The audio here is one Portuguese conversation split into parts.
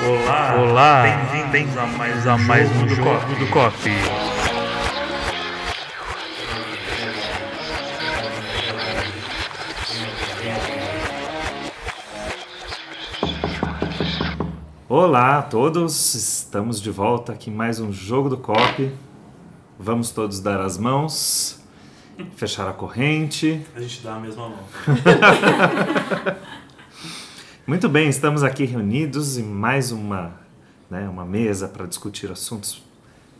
Olá, olá, bem-vindos a mais, a mais um jogo do Cop. Olá a todos, estamos de volta aqui em mais um jogo do Cop. Vamos todos dar as mãos, fechar a corrente. A gente dá a mesma mão. Muito bem, estamos aqui reunidos em mais uma, né, uma mesa para discutir assuntos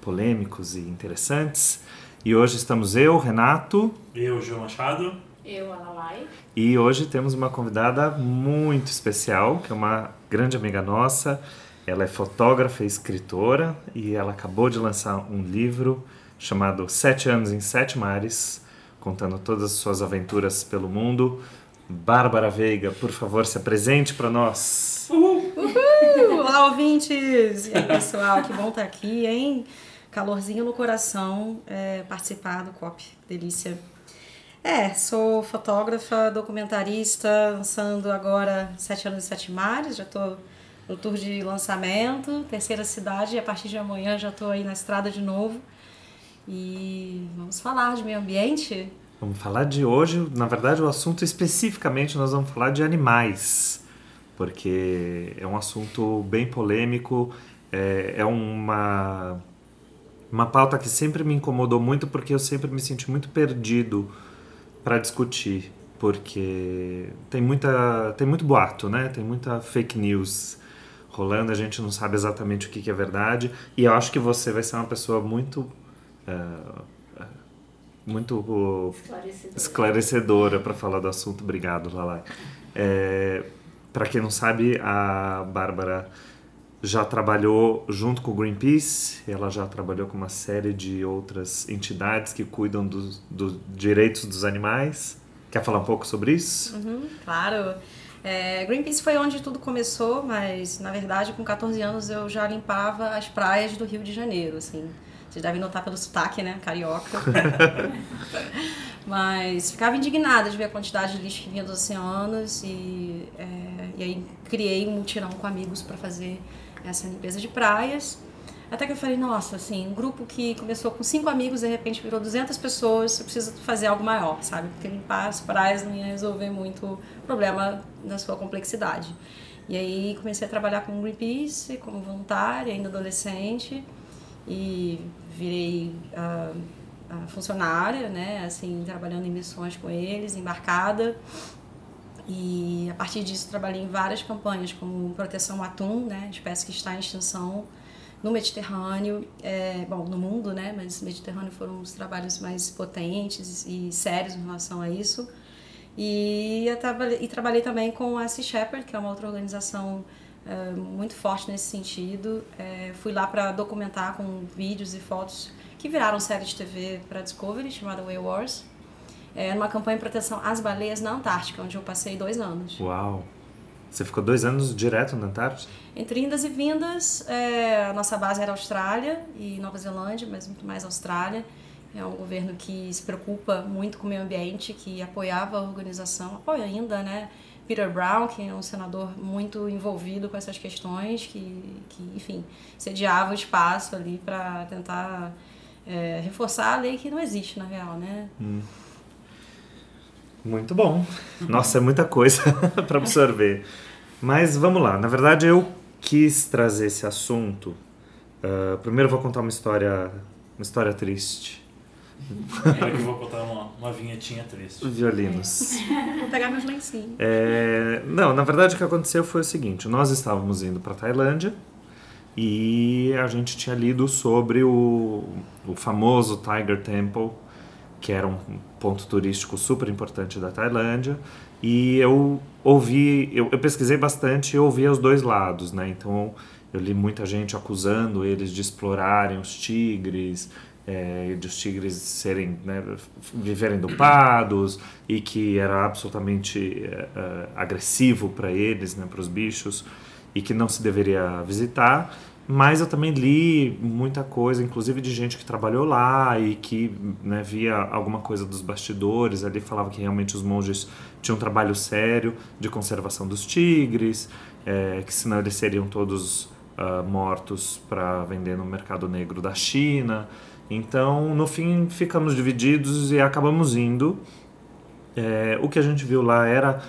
polêmicos e interessantes. E hoje estamos eu, Renato, Eu, João Machado. Eu, Alalai. e hoje temos uma convidada muito especial, que é uma grande amiga nossa. Ela é fotógrafa e escritora e ela acabou de lançar um livro chamado Sete Anos em Sete Mares, contando todas as suas aventuras pelo mundo. Bárbara Veiga, por favor, se apresente para nós. Uhul! Olá, ouvintes! E aí, pessoal, que bom estar aqui, hein? Calorzinho no coração é, participar do COP. Delícia. É, sou fotógrafa, documentarista, lançando agora Sete Anos e Sete Mares. Já estou no tour de lançamento, terceira cidade, e a partir de amanhã já estou aí na estrada de novo. E vamos falar de meio ambiente. Vamos falar de hoje, na verdade, o assunto especificamente nós vamos falar de animais, porque é um assunto bem polêmico, é, é uma, uma pauta que sempre me incomodou muito porque eu sempre me senti muito perdido para discutir, porque tem, muita, tem muito boato, né? tem muita fake news rolando, a gente não sabe exatamente o que, que é verdade, e eu acho que você vai ser uma pessoa muito. eh, muito Esclarecedor. esclarecedora para falar do assunto. Obrigado, Lala. É, para quem não sabe, a Bárbara já trabalhou junto com o Greenpeace, ela já trabalhou com uma série de outras entidades que cuidam dos, dos direitos dos animais. Quer falar um pouco sobre isso? Uhum, claro. É, Greenpeace foi onde tudo começou, mas na verdade com 14 anos eu já limpava as praias do Rio de Janeiro, assim. Vocês devem notar pelo sotaque, né? Carioca. mas ficava indignada de ver a quantidade de lixo que vinha dos oceanos e, é, e aí criei um mutirão com amigos para fazer essa limpeza de praias. Até que eu falei, nossa, assim, um grupo que começou com cinco amigos, de repente virou 200 pessoas, eu preciso fazer algo maior, sabe? Porque limpar as praias não ia resolver muito o problema da sua complexidade. E aí comecei a trabalhar com Greenpeace, como voluntária, ainda adolescente, e virei ah, funcionária, né? Assim, trabalhando em missões com eles, embarcada. E a partir disso trabalhei em várias campanhas, como proteção atum, né? Espécie que está em extinção no Mediterrâneo, é, bom, no mundo, né? Mas no Mediterrâneo foram os trabalhos mais potentes e sérios em relação a isso. E, trabalhei, e trabalhei também com a Sea Shepherd, que é uma outra organização é, muito forte nesse sentido. É, fui lá para documentar com vídeos e fotos que viraram série de TV para Discovery, chamada Whale Wars. É uma campanha de proteção às baleias na Antártica, onde eu passei dois anos. Uau! Você ficou dois anos direto na Antártida? Entre indas e vindas, é, a nossa base era Austrália e Nova Zelândia, mas muito mais Austrália. É um governo que se preocupa muito com o meio ambiente, que apoiava a organização, apoia ainda, né? Peter Brown, que é um senador muito envolvido com essas questões, que, que enfim, sediava o espaço ali para tentar é, reforçar a lei que não existe, na real, né? Hum. Muito bom. Nossa, é muita coisa para absorver. Mas vamos lá. Na verdade, eu quis trazer esse assunto. Uh, primeiro, vou contar uma história, uma história triste. Eu que vou contar uma, uma vinhetinha triste. Violinos. Vou pegar meus lencinhos. É, não, na verdade, o que aconteceu foi o seguinte: nós estávamos indo para Tailândia e a gente tinha lido sobre o, o famoso Tiger Temple, que era um ponto turístico super importante da Tailândia. E eu ouvi, eu, eu pesquisei bastante e ouvi os dois lados, né? Então eu li muita gente acusando eles de explorarem os tigres, é, de os tigres serem, né, viverem dopados e que era absolutamente é, é, agressivo para eles, né, para os bichos e que não se deveria visitar. Mas eu também li muita coisa, inclusive de gente que trabalhou lá e que né, via alguma coisa dos bastidores. Ali falava que realmente os monges tinham um trabalho sério de conservação dos tigres, é, que senão eles seriam todos uh, mortos para vender no mercado negro da China. Então, no fim, ficamos divididos e acabamos indo. É, o que a gente viu lá era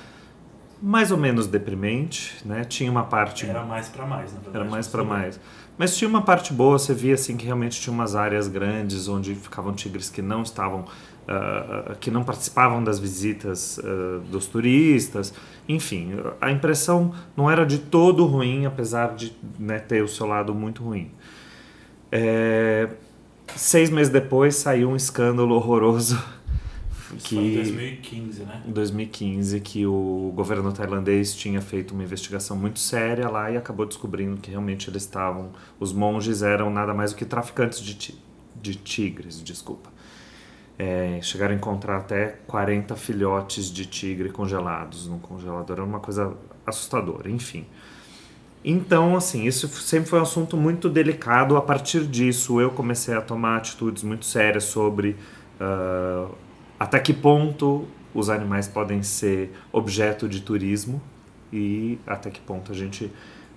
mais ou menos deprimente, né? Tinha uma parte Era mais para mais, na verdade. era mais para mais. Mas tinha uma parte boa, você via assim que realmente tinha umas áreas grandes onde ficavam tigres que não estavam, uh, que não participavam das visitas uh, dos turistas. Enfim, a impressão não era de todo ruim, apesar de né, ter o seu lado muito ruim. É, seis meses depois saiu um escândalo horroroso que foi em 2015, né? Em 2015 que o governo tailandês tinha feito uma investigação muito séria lá e acabou descobrindo que realmente eles estavam, os monges eram nada mais do que traficantes de, ti, de tigres, desculpa. É, chegaram a encontrar até 40 filhotes de tigre congelados no congelador, era uma coisa assustadora, enfim. Então, assim, isso sempre foi um assunto muito delicado. A partir disso, eu comecei a tomar atitudes muito sérias sobre uh, até que ponto os animais podem ser objeto de turismo e até que ponto a gente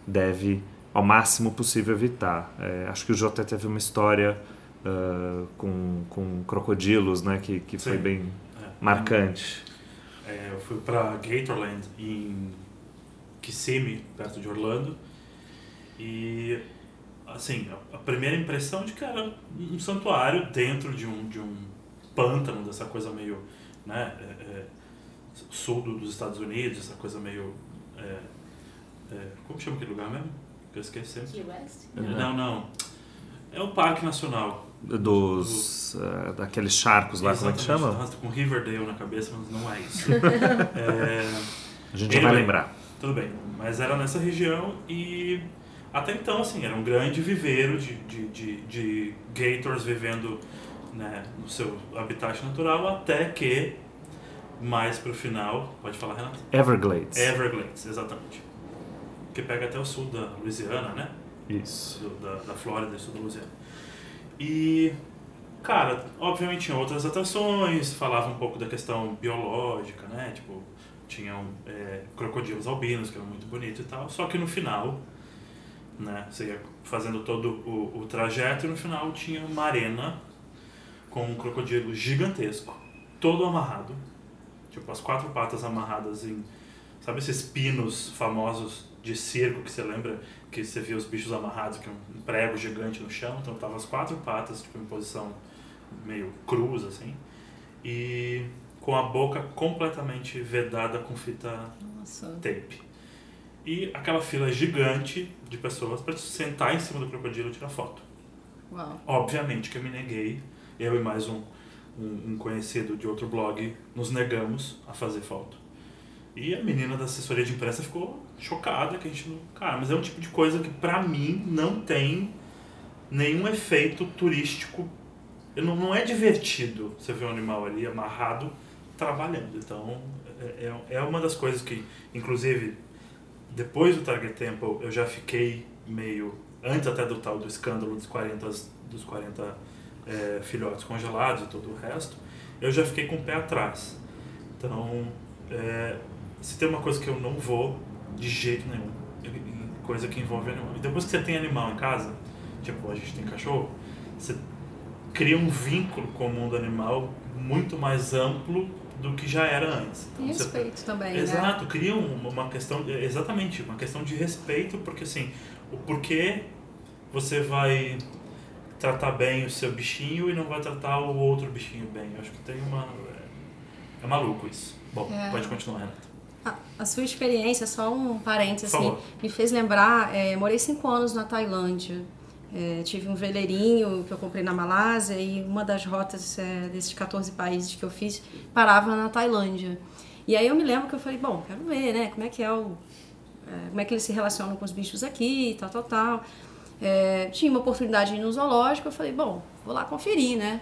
deve, ao máximo possível, evitar. É, acho que o Jota teve uma história uh, com, com crocodilos, né, que, que foi bem é. marcante. É, eu fui para Gatorland, em Kissimmee, perto de Orlando, e assim, a, a primeira impressão de que era um santuário dentro de um, de um pântano, dessa coisa meio né, é, é, sul dos Estados Unidos, essa coisa meio. É, é como chama aquele lugar mesmo? Que eu esqueci. Key West? Não, não. É um parque nacional. Dos. Do, uh, daqueles charcos lá, como é que chama? Nossa, com Riverdale na cabeça, mas não é isso. A gente vai lembrar. Tudo bem. Mas era nessa região e. Até então, assim, era um grande viveiro de, de, de, de gators vivendo né, no seu habitat natural, até que mais para o final, pode falar, Renato? Everglades. Everglades, exatamente. Que pega até o sul da Louisiana, né? Isso. Do, da, da Flórida e sul da Louisiana. E, cara, obviamente tinha outras atrações, falava um pouco da questão biológica, né? Tipo, tinham é, crocodilos albinos, que eram muito bonitos e tal. Só que no final, né, você ia fazendo todo o, o trajeto e no final tinha uma arena com um crocodilo gigantesco, todo amarrado. Tipo, as quatro patas amarradas em. Sabe esses pinos famosos de circo que você lembra? Que você via os bichos amarrados, que é um prego gigante no chão. Então, tava as quatro patas, tipo, em posição meio cruz, assim. E com a boca completamente vedada com fita Nossa. tape. E aquela fila gigante de pessoas para sentar em cima do crocodilo e tirar foto. Uau. Obviamente que eu me neguei eu e mais um, um, um, conhecido de outro blog nos negamos a fazer foto. E a menina da assessoria de imprensa ficou chocada que a gente não. Cara, mas é um tipo de coisa que pra mim não tem nenhum efeito turístico. Não, não é divertido você ver um animal ali amarrado trabalhando. Então é, é, é uma das coisas que, inclusive, depois do Target Temple eu já fiquei meio. Antes até do tal do escândalo dos 40, dos 40 é, filhotes congelados e todo o resto, eu já fiquei com o pé atrás. Então, é, se tem uma coisa que eu não vou de jeito nenhum, coisa que envolve animal. E depois que você tem animal em casa, tipo, a gente tem cachorro, você cria um vínculo com o mundo animal muito mais amplo do que já era antes. Então, e respeito você, também, Exato, né? cria uma questão, exatamente, uma questão de respeito, porque assim, o porquê você vai tratar bem o seu bichinho e não vai tratar o outro bichinho bem. Eu acho que tem uma. É, é maluco isso. Bom, é. pode continuar, Renata. A, a, sua experiência, só um parênteses, assim, me fez lembrar. É, morei cinco anos na Tailândia. É, tive um veleirinho que eu comprei na Malásia e uma das rotas é, desses 14 países que eu fiz parava na Tailândia. E aí eu me lembro que eu falei, bom, quero ver, né, como é que é o... É, como é que eles se relacionam com os bichos aqui, tal, tal, tal. É, tinha uma oportunidade no zoológico, eu falei, bom, vou lá conferir, né?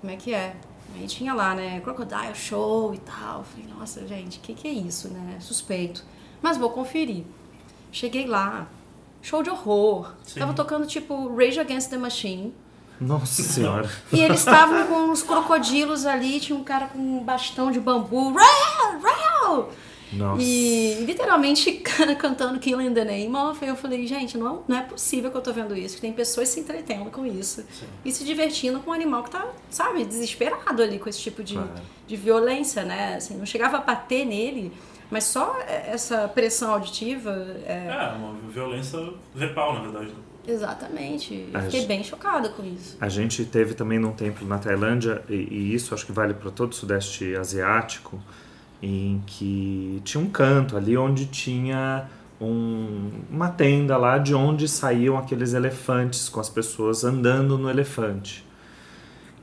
Como é que é? Aí tinha lá, né, Crocodile Show e tal. Eu falei, nossa, gente, o que, que é isso, né? Suspeito. Mas vou conferir. Cheguei lá, show de horror. Sim. Tava tocando tipo Rage Against the Machine. Nossa senhora. E eles estavam com uns crocodilos ali, tinha um cara com um bastão de bambu. Nossa. E literalmente cantando Killing the Name of. Eu falei, gente, não, não é possível que eu tô vendo isso. Que tem pessoas se entretendo com isso. Sim. E se divertindo com um animal que tá, sabe, desesperado ali com esse tipo de, Claro. de violência, né? Assim, não chegava a bater nele, mas só essa pressão auditiva. é, É, uma violência verbal, na verdade. Exatamente. Eu fiquei gente- bem chocada com isso. A gente teve também num templo na Tailândia, e, e isso acho que vale para todo o Sudeste Asiático, em que tinha um canto ali onde tinha um- uma tenda lá de onde saíam aqueles elefantes com as pessoas andando no elefante.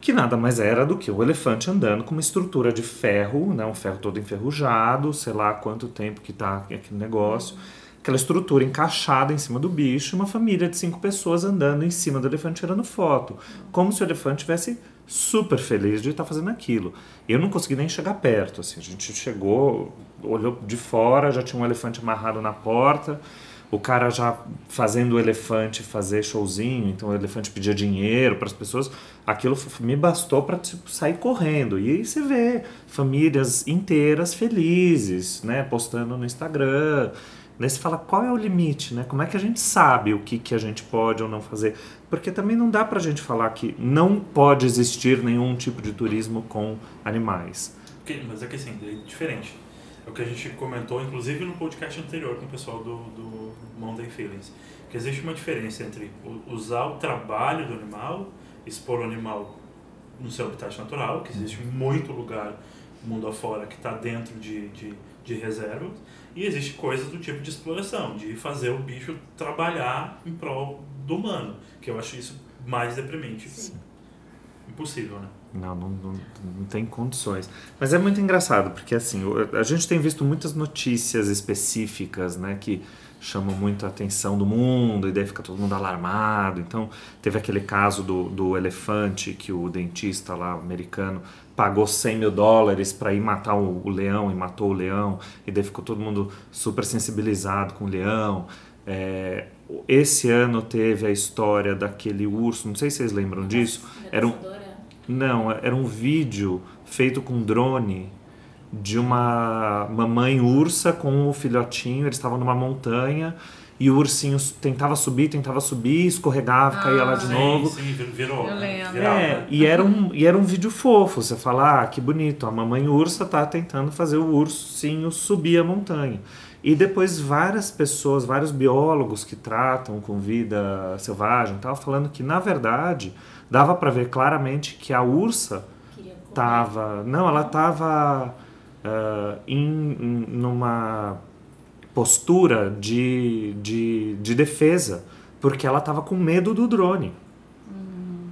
Que nada mais era do que o elefante andando com uma estrutura de ferro, né, um ferro todo enferrujado, sei lá quanto tempo que tá aquele negócio. Aquela estrutura encaixada em cima do bicho, uma família de cinco pessoas andando em cima do elefante tirando foto. Como se o elefante tivesse super feliz de estar fazendo aquilo. Eu não consegui nem chegar perto, assim. A gente chegou, olhou de fora, já tinha um elefante amarrado na porta. O cara já fazendo o elefante fazer showzinho, então o elefante pedia dinheiro para as pessoas. Aquilo me bastou para sair correndo. E aí você vê famílias inteiras felizes, né, postando no Instagram. Daí você fala, qual é o limite, né? Como é que a gente sabe o que, que a gente pode ou não fazer? Porque também não dá pra gente falar que não pode existir nenhum tipo de turismo com animais. Mas é que assim, é diferente. É o que a gente comentou, inclusive no podcast anterior com o pessoal do, do Monday Feelings. Que existe uma diferença entre usar o trabalho do animal, expor o animal no seu habitat natural, que existe muito lugar mundo afora que está dentro de, de, de reservas, e existe coisas do tipo de exploração, de fazer o bicho trabalhar em prol do humano, que eu acho isso mais deprimente. Impossível, né? Não, não, não, não tem condições. Mas é muito engraçado, porque assim, a gente tem visto muitas notícias específicas, né, que chamam muito a atenção do mundo, e daí fica todo mundo alarmado. Então, teve aquele caso do, do elefante que o dentista lá americano pagou 100 mil dólares para ir matar o, o leão e matou o leão, e daí ficou todo mundo super sensibilizado com o leão. É, esse ano teve a história daquele urso, não sei se vocês lembram disso. Era um, não, era um vídeo feito com drone de uma mamãe ursa com o filhotinho. Eles estavam numa montanha e o ursinho tentava subir, tentava subir, escorregava, caía lá de sim, novo. sim, vir- virou. Eu né? lembro. É, e era, um, e era um vídeo fofo. Você fala, ah, que bonito, a mamãe ursa tá tentando fazer o ursinho subir a montanha. E depois várias pessoas, vários biólogos que tratam com vida selvagem, estavam falando que, na verdade, dava para ver claramente que a ursa tava. Não, ela tava ah, em, em- numa postura de, de, de defesa, porque ela tava com medo do drone.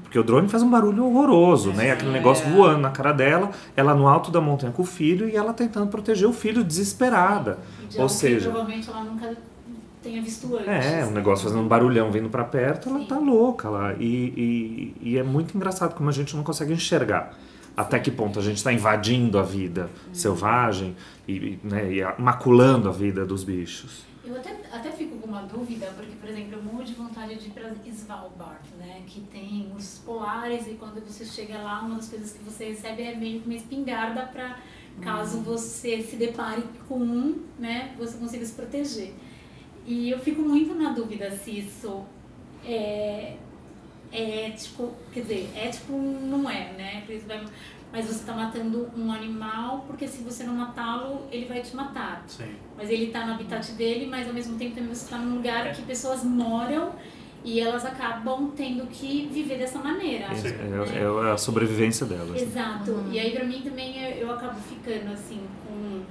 Porque o drone faz um barulho horroroso, né? E aquele negócio voando na cara dela, ela no alto da montanha com o filho e ela tentando proteger o filho desesperada. De Ou seja, provavelmente ela nunca tenha visto antes. é, o negócio fazendo um barulhão vindo pra perto, ela Sim. tá louca lá. E, e, e é muito engraçado como a gente não consegue enxergar até que ponto a gente está invadindo a vida selvagem e, né, e maculando a vida dos bichos. Eu até, até fico com uma dúvida, porque, por exemplo, eu morro de vontade de ir para Svalbard, né? Que tem os polares e quando você chega lá, uma das coisas que você recebe é meio que uma espingarda para caso você se depare com um, né? Você consiga se proteger. E eu fico muito na dúvida se isso é, é ético, quer dizer, ético não é, né? Mas você está matando um animal porque se você não matá-lo, ele vai te matar. Sim. Mas ele tá no habitat dele, mas ao mesmo tempo também você tá num lugar que pessoas moram e elas acabam tendo que viver dessa maneira. É, Sim. é- é a sobrevivência delas. né? Exato. E aí pra mim também eu, eu acabo ficando assim com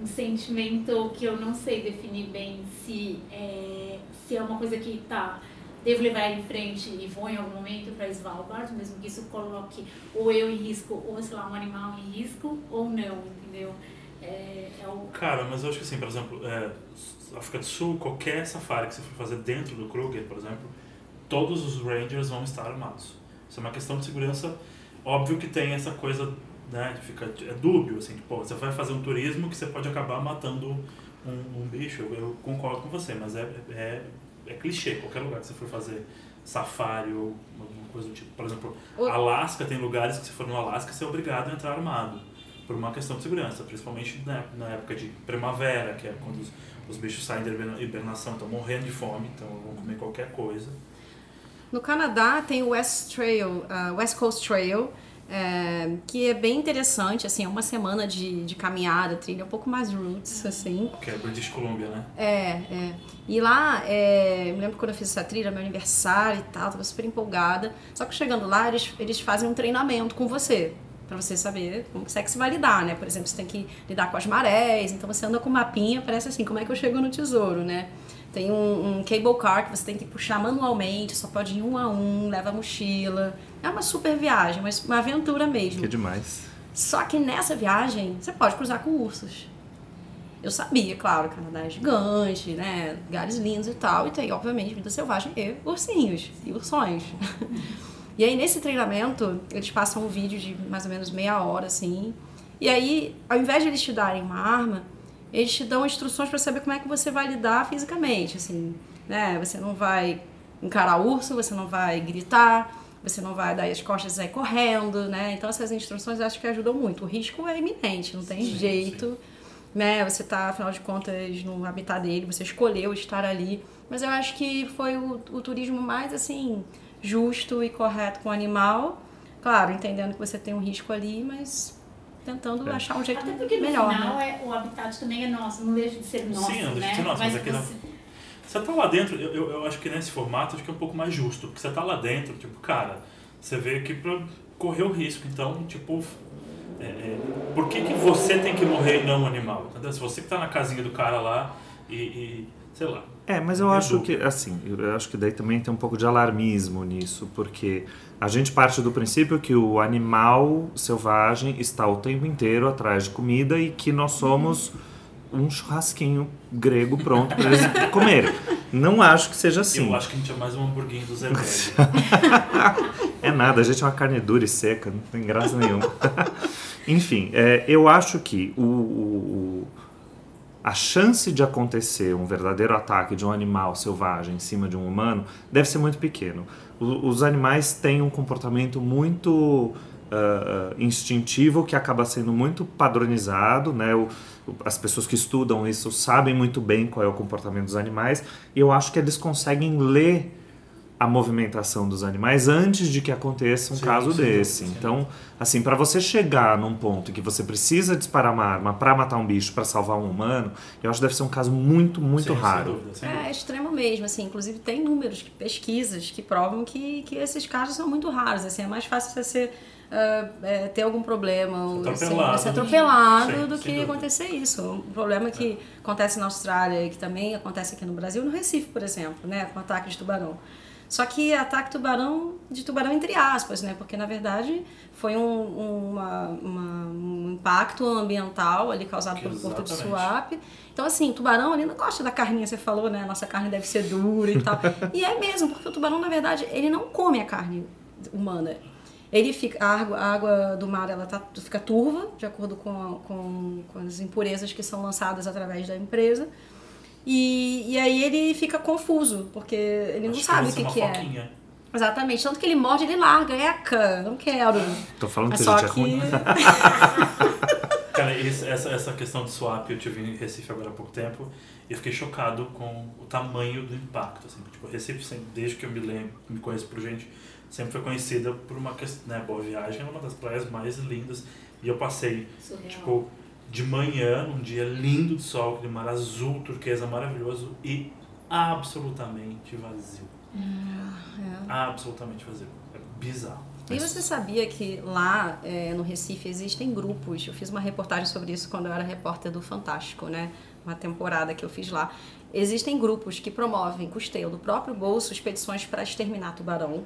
um sentimento que eu não sei definir bem se é, se é uma coisa que tá devo levar em frente e vou em algum momento para Svalbard, mesmo que isso coloque ou eu em risco ou sei lá um animal em risco ou não, entendeu? É, é o Cara, mas eu acho que assim, por exemplo, é, África do Sul, qualquer safari que você for fazer dentro do Kruger, por exemplo, todos os rangers vão estar armados. Isso é uma questão de segurança. Óbvio que tem essa coisa, né, fica, é dúbio, assim, tipo, você vai fazer um turismo que você pode acabar matando um, um bicho, eu, eu concordo com você, mas é, é é clichê, qualquer lugar que você for fazer safari ou alguma coisa do tipo. Por exemplo, O- Alasca tem lugares que se for no Alasca você é obrigado a entrar armado. Por uma questão de segurança, principalmente na, na época de primavera, que é quando os, os bichos saem da hiberna- hibernação, estão morrendo de fome, então vão comer qualquer coisa. No Canadá tem o West Trail, ah, West Coast Trail, é, que é bem interessante, assim, é uma semana de, de caminhada, trilha, um pouco mais roots, assim. Que é British Columbia, né? É, é. E lá, é, eu me lembro quando eu fiz essa trilha, meu aniversário e tal, tava super empolgada. Só que chegando lá, eles, eles fazem um treinamento com você. Pra você saber como que é que você vai lidar, né? Por exemplo, você tem que lidar com as marés, então você anda com um mapinha, parece assim, como é que eu chego no tesouro, né? Tem um, um cable car que você tem que puxar manualmente, só pode ir um a um, leva a mochila. É uma super viagem, mas uma aventura mesmo. Que demais. Só que nessa viagem, você pode cruzar com ursos. Eu sabia, claro, o Canadá é gigante, né? Lugares lindos e tal. E tem, obviamente, vida selvagem e ursinhos e ursões. E aí, nesse treinamento, eles passam um vídeo de mais ou menos meia hora, assim. E aí, ao invés de eles te darem uma arma, eles te dão instruções para saber como é que você vai lidar fisicamente, assim. Né? Você não vai encarar o urso, você não vai gritar, você não vai dar as costas e sair correndo, né? Então, essas instruções acho que ajudam muito. O risco é iminente, não tem Sim, jeito. Né? Você tá, afinal de contas, no habitat dele, você escolheu estar ali. Mas eu acho que foi o, o turismo mais, assim, justo e correto com o animal. Claro, entendendo que você tem um risco ali, mas tentando É. achar um jeito Até porque no melhor, final né? é, o habitat também é nosso, não deixa de ser nosso, Sim, não deixa né? de ser nosso, mas aqui não- você- Você tá lá dentro, eu, eu, eu acho que nesse formato acho que é um pouco mais justo, porque você tá lá dentro, tipo, cara, você veio aqui pra correr o risco, então, tipo, é, é, por que, que você tem que morrer e não o animal? Entendeu? Se você que tá na casinha do cara lá e, e sei lá. É, mas eu acho que, assim, eu acho que daí também tem um pouco de alarmismo nisso, porque a gente parte do princípio que o animal selvagem está o tempo inteiro atrás de comida e que nós somos um churrasquinho grego pronto para eles comerem. Não acho que seja assim. Eu acho que a gente é mais um hamburguinho do Zé. É nada, a gente é uma carne dura e seca, não tem graça nenhuma. Enfim, é, eu acho que o- o- a chance de acontecer um verdadeiro ataque de um animal selvagem em cima de um humano deve ser muito pequeno. Os animais têm um comportamento muito ah, instintivo que acaba sendo muito padronizado, né? O- as pessoas que estudam isso sabem muito bem qual é o comportamento dos animais e eu acho que eles conseguem ler a movimentação dos animais antes de que aconteça um Sim, caso sem desse. sim. Então, assim, para você chegar num ponto em que você precisa disparar uma arma para matar um bicho, para salvar um humano, eu acho que deve ser um caso muito, muito Sim, Sem raro. dúvida, sem É dúvida. extremo mesmo, assim. Inclusive tem números, que- pesquisas que provam que, que esses casos são muito raros. Assim, é mais fácil você ser, ah, é, ter algum problema, ou, assim, atropelado, ser né? atropelado Sim, do que dúvida. acontecer isso. Um problema que acontece na Austrália e que também acontece aqui no Brasil, no Recife, por exemplo, né, com ataque de tubarão. Só que ataque tubarão de tubarão entre aspas, né? Porque na verdade foi um, uma- uma- um impacto ambiental ali causado pelo porto de. Suape. Então, assim, o tubarão ali não gosta da carninha, você falou, né? Nossa carne deve ser dura e tal. e é mesmo, porque o tubarão, na verdade, ele não come a carne humana. Ele fica, a água, a água do mar ela tá, fica turva, de acordo com, a- com, com as impurezas que são lançadas através da empresa. E, e aí ele fica confuso, porque ele não Acho sabe o que, uma que é. Exatamente. Tanto que ele morde, ele larga. Eca, não quero. Tô falando Mas que a gente é que. ruim. Cara, essa, essa questão de swap eu tive em Recife agora há pouco tempo e eu fiquei chocado com o tamanho do impacto. Assim, tipo, Recife, sempre, desde que eu me lembro, me conheço por gente, sempre foi conhecida por uma questão, né, Boa Viagem é uma das praias mais lindas e eu passei, Surreal. tipo, de manhã, num dia lindo de sol, aquele mar azul, turquesa maravilhoso e absolutamente vazio. É. Absolutamente vazio. É bizarro. E você sabia que lá é, no Recife existem grupos? Eu fiz uma reportagem sobre isso quando eu era repórter do Fantástico, né? Uma temporada que eu fiz lá. Existem grupos que promovem, custeio do próprio bolso, expedições para exterminar tubarão,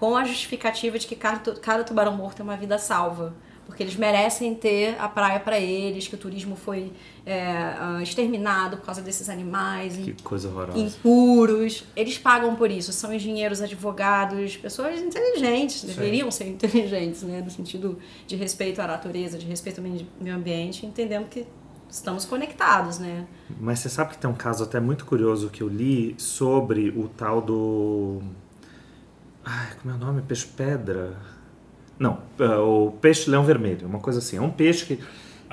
com a justificativa de que cada tubarão morto é uma vida salva. Porque eles merecem ter a praia para eles, que o turismo foi é, ah, exterminado por causa desses animais. Que coisa horrorosa. impuros. Eles pagam por isso. São engenheiros, advogados, pessoas inteligentes, deveriam ser inteligentes, né? No sentido de respeito à natureza, de respeito ao meio meio ambiente, entendendo que estamos conectados, né? Mas você sabe que tem um caso até muito curioso que eu li sobre o tal do. Ai, como é o nome? Peixe-pedra? Não, é, o peixe-leão vermelho, uma coisa assim. É um peixe que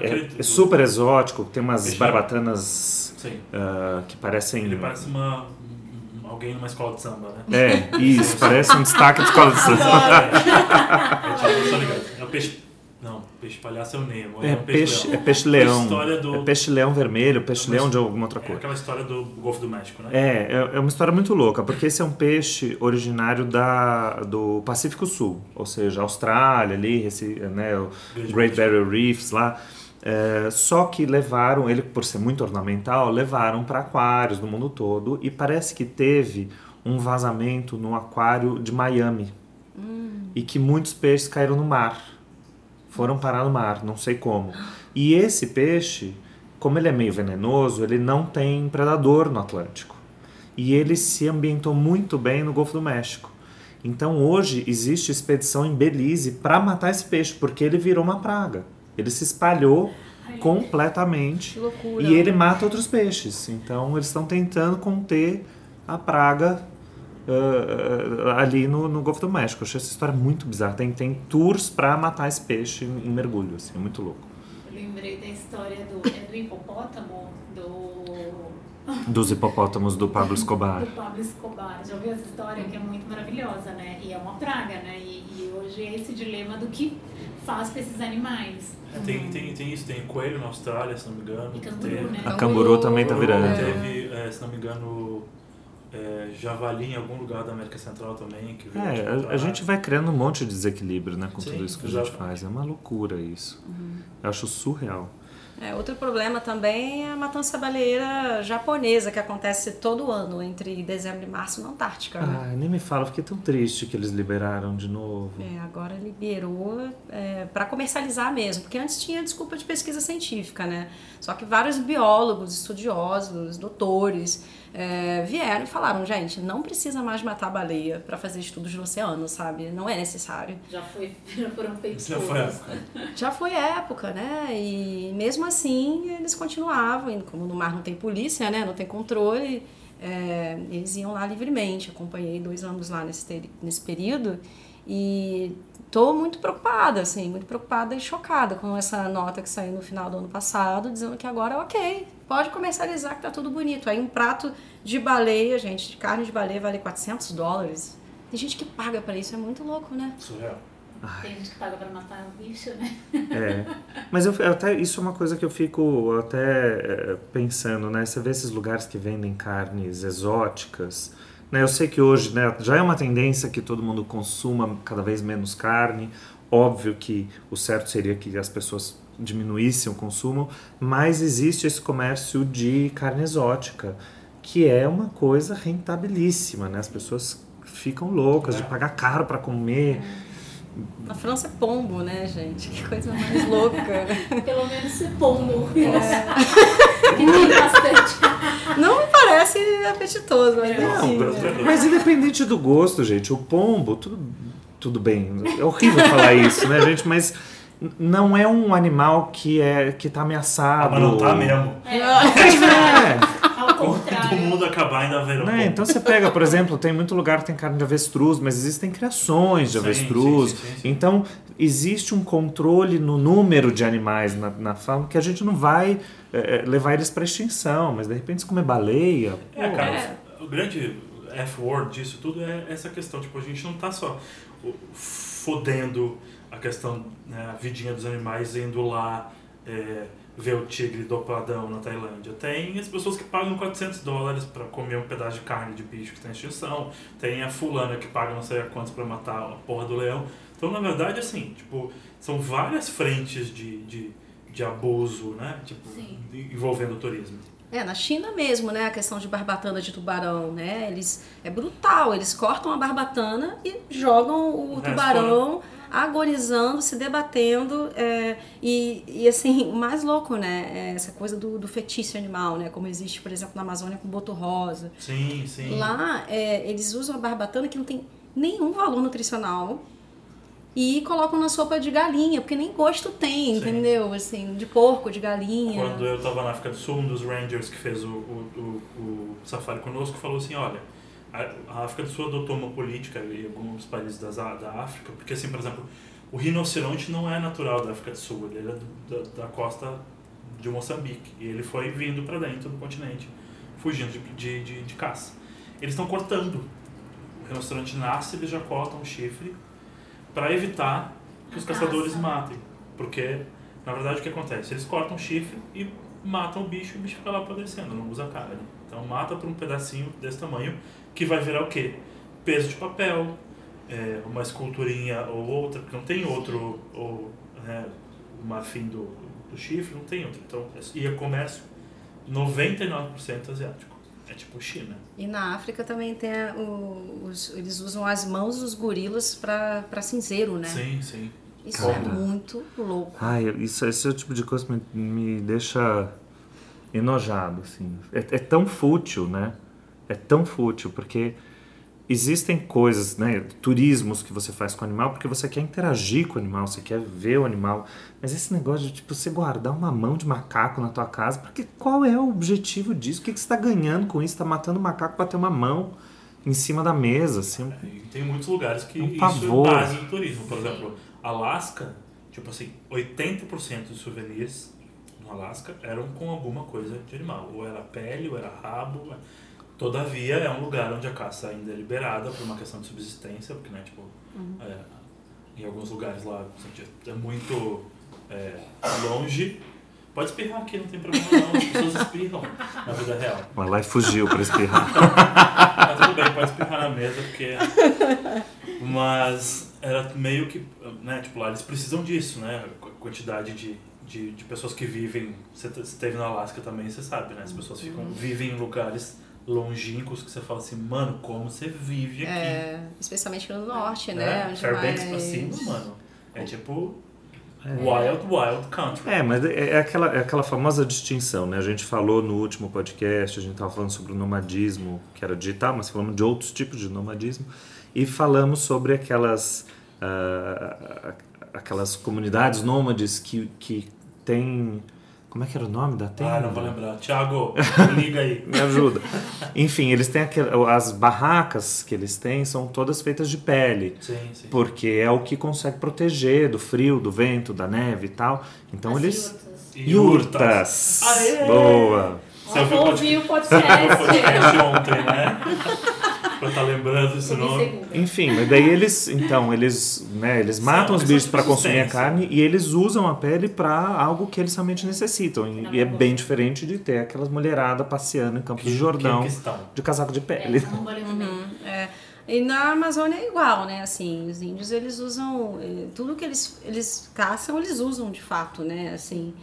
é, é super exótico, tem umas Peixe- barbatanas ah, que parecem. Ele parece uma, um- alguém numa escola de samba, né? É, isso, parece um destaque de escola de samba. É, tô ligado. É o peixe. Peixe palhaço é o Nemo. É o peixe, é leão. peixe-leão. História do- É peixe-leão vermelho, peixe-leão de alguma outra É cor. aquela história do Golfo do México, né? É, é- é uma história muito louca, porque esse é um peixe originário da, do Pacífico Sul, ou seja, Austrália ali, esse, né, o Grande Great Barrier. Reefs lá. É, só que levaram, ele por ser muito ornamental, levaram para aquários no mundo todo e parece que teve um vazamento no aquário de Miami e que muitos peixes caíram no mar, foram parar no mar, não sei como. E esse peixe, como ele é meio venenoso, ele não tem predador no Atlântico. E ele se ambientou muito bem no Golfo do México. Então hoje existe expedição em Belize para matar esse peixe, porque ele virou uma praga. Ele se espalhou completamente Que loucura. e ele mata outros peixes. Então eles estão tentando conter a praga ah, ali no, no Golfo do México. Eu achei essa história muito bizarra. Tem, tem tours para matar esse peixe em, em mergulho, assim, é muito louco. Eu lembrei da história do, é do hipopótamo, do, Dos hipopótamos do Pablo Escobar. do Pablo Escobar. Já ouviu essa história que é muito maravilhosa, né? E é uma praga, né? E, e hoje é esse dilema do que faz com esses animais. É, tem, tem, tem isso, tem coelho na Austrália, se não me engano. E canguru, Teve- né? A canguru também tá virando. Teve, é, se não me engano, é, javali em algum lugar da América Central também. Que É, a, a gente vai criando um monte de desequilíbrio, né, com Sim, tudo isso que a gente exatamente. faz. É uma loucura isso. Eu acho surreal. É, outro problema também é a matança baleeira japonesa, que acontece todo ano, entre dezembro e março na Antártica. né? Ai, nem me fala, fiquei tão triste que eles liberaram de novo. É, agora liberou é, para comercializar mesmo, porque antes tinha desculpa de pesquisa científica, né? Só que vários biólogos, estudiosos, doutores é, vieram e falaram, gente, não precisa mais matar baleia para fazer estudos no oceano, sabe? Não é necessário. Já, foi, já foram feitos Já foi a todos. Já foi época, né? E mesmo assim eles continuavam, e como no mar não tem polícia, né? Não tem controle, é, eles iam lá livremente. Acompanhei dois anos lá nesse, nesse período e tô muito preocupada, assim, muito preocupada e chocada com essa nota que saiu no final do ano passado, dizendo que agora ok, pode comercializar que tá tudo bonito. Aí um prato de baleia, gente, de carne de baleia vale 400 dólares. Tem gente que paga pra isso, é muito louco, né? Surreal. Tem gente que paga pra matar o bicho, né? É. Mas eu, eu até, isso é uma coisa que eu fico até é, pensando, né? Você vê esses lugares que vendem carnes exóticas. Né? Eu sei que hoje né, já é uma tendência que todo mundo consuma cada vez menos carne. Óbvio que o certo seria que as pessoas diminuíssem o consumo, mas existe esse comércio de carne exótica, que é uma coisa rentabilíssima, né? As pessoas ficam loucas de pagar caro para comer. Na França é pombo, né, gente? Que coisa mais louca. Pelo menos ser pombo. É. que tem bastante. Não me parece apetitoso, mas Não, enfim. brasileiro. Mas independente do gosto, gente, o pombo, tudo, tudo bem. É horrível falar isso, né, gente? Mas não é um animal que é que tá Ah, ameaçado. mas não tá mesmo. É, Ao Quando o contrário. mundo acabar, ainda um né? Então você pega, por exemplo, tem muito lugar que tem carne de avestruz, mas existem criações de Sim, avestruz. sim, sim, sim, sim. Então existe um controle no número de animais na, na fauna que a gente não vai é, é, levar eles para extinção, mas de repente se comer baleia. É, pô, cara, É. o grande F-word disso tudo é essa questão. Tipo, a gente não tá só fodendo a questão, né, a vidinha dos animais indo lá é, ver o tigre dopadão na Tailândia. Tem as pessoas que pagam 400 dólares pra comer um pedaço de carne de bicho que está em extinção. Tem a fulana que paga não sei a quantos pra matar a porra do leão. Então, na verdade, assim, tipo, são várias frentes de, de, de abuso, né? Tipo, Sim. envolvendo o turismo. É, na China mesmo, né, a questão de barbatana de tubarão, né, eles, é brutal, eles cortam a barbatana e jogam o O resto tubarão agonizando, se debatendo, é, e, e assim, o mais louco, né, é essa coisa do, do fetiche animal, né, como existe, por exemplo, na Amazônia com boto rosa. Sim, sim. Lá, é, eles usam a barbatana que não tem nenhum valor nutricional, e colocam na sopa de galinha, porque nem gosto tem, Sim. entendeu? Assim, de porco, de galinha. Quando eu tava na África do Sul, um dos Rangers que fez o, o, o, o safari conosco falou assim, olha, a, África do Sul adotou uma política em alguns países das, da África, porque assim, por exemplo, o rinoceronte não é natural da África do Sul, ele é do- da, da costa de Moçambique, e ele foi vindo para dentro do continente, fugindo de, de, de, de caça. Eles estão cortando. O rinoceronte nasce, eles já cortam o chifre para evitar que os caçadores caça. matem. Porque, na verdade, o que acontece? Eles cortam o chifre e matam o bicho e o bicho fica lá apodrecendo, não usa carne. Então mata por um pedacinho desse tamanho que vai virar o quê? Peso de papel, é, uma esculturinha ou outra, porque não tem outro, ou, né, o marfim do, do chifre, não tem outro. Então, e é comércio 99% asiático. É tipo China. E na África também tem a- o- os, eles usam as mãos dos gorilas pra pra cinzeiro, né? Sim, sim. Isso é Cara. muito louco. Ai, isso, esse é o tipo de coisa que me, me deixa enojado, assim. É, é tão fútil, né? É tão fútil, porque existem coisas, né? Turismos que você faz com o animal porque você quer interagir com o animal, você quer ver o animal. Mas esse negócio de, tipo, você guardar uma mão de macaco na tua casa, porque qual é o objetivo disso? O que, que você está ganhando com isso? Está matando macaco para ter uma mão em cima da mesa, assim. E tem muitos lugares que Um isso pavor. é base do turismo. Por exemplo, Alasca, tipo assim, 80% dos souvenirs no Alasca eram com alguma coisa de animal. Ou era pele, ou era rabo. Todavia, é um lugar onde a caça ainda é liberada por uma questão de subsistência, porque, né, tipo, é, em alguns lugares lá é muito é, longe. Pode espirrar aqui, não tem problema não. As pessoas espirram na vida real. Mas lá e fugiu para espirrar. Mas tudo bem, pode espirrar na mesa, porque. Mas era meio que. Né, tipo, lá eles precisam disso, né? A quantidade de, de, de pessoas que vivem. Você te- você esteve no Alasca também, você sabe, né? As pessoas ficam, vivem em lugares longínquos que você fala assim, mano, como você vive aqui? É, especialmente no norte, né? né? Onde Fairbanks mais- pra cima, mano. É tipo. Wild, wild country. É, mas é é aquela, é aquela famosa distinção, né? A gente falou no último podcast, a gente estava falando sobre o nomadismo, que era digital, mas falamos de outros tipos de nomadismo, e falamos sobre aquelas, ah, aquelas comunidades nômades que, que têm... Como é que era o nome da tenda? Ah, não vou lembrar. Thiago, liga aí. Me ajuda. Enfim, eles têm aquel, as barracas que eles têm são todas feitas de pele. Sim, sim. Porque é o que consegue proteger do frio, do vento, da neve e tal. Então As eles. yurtas. Yurtas! Aê! Boa! Você ouviu o podcast ontem, né? pra estar lembrando esse nome. Enfim, mas daí eles, então, eles, né, eles matam os bichos para consumir a carne e eles usam a pele para algo que eles realmente necessitam. E, e é bem diferente de ter aquelas mulheradas passeando em Campos do Jordão de casaco de É, pele. não vale também. É. E na Amazônia é igual, né? Assim, os índios eles usam eh, tudo que eles eles caçam, eles usam de fato, né? Assim.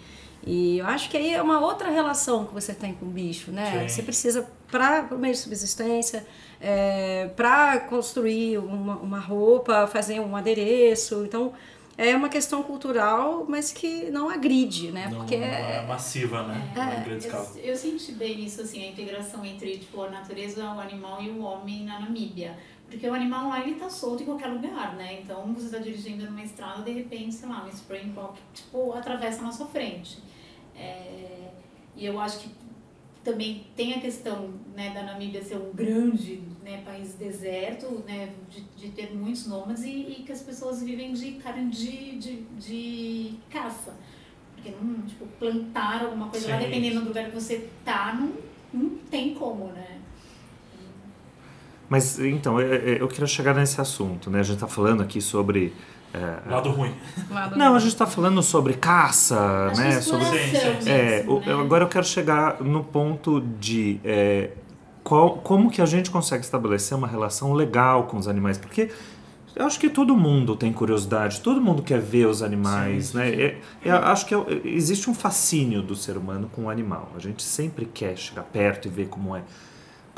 E eu acho que aí é uma outra relação que você tem com o bicho, né? Sim. Você precisa para o meio de subsistência, é, para construir uma, uma roupa, fazer um adereço. Então é uma questão cultural, mas que não agride, né? Não, Porque não é, é massiva, né? É escala. Eu, eu senti bem isso, assim, a integração entre tipo, a natureza, o animal e o homem na Namíbia. Porque o animal lá, ele tá solto em qualquer lugar, né? Então, você tá dirigindo numa estrada, de repente, sei lá, um Springbok, tipo, atravessa na sua frente. É, e eu acho que também tem a questão né, da Namíbia ser um grande né, país deserto, né, de, de ter muitos nômades e, e que as pessoas vivem de carne de, de, de caça. Porque não, tipo, plantar alguma coisa lá, Sim. dependendo do lugar que você tá, não, não tem como, né? Mas então, eu, eu queria chegar nesse assunto, né? A gente tá falando aqui sobre. é, Lado ruim. Não, a gente tá falando sobre caça, Acho né? Sobre Sim, sim. É, o- né? eu- agora eu quero chegar no ponto de é, qual- como que a gente consegue estabelecer uma relação legal com os animais, porque eu acho que todo mundo tem curiosidade, todo mundo quer ver os animais, Sim, né? sim. É- eu acho que é- existe um fascínio do ser humano com o animal. A gente sempre quer chegar perto e ver como é.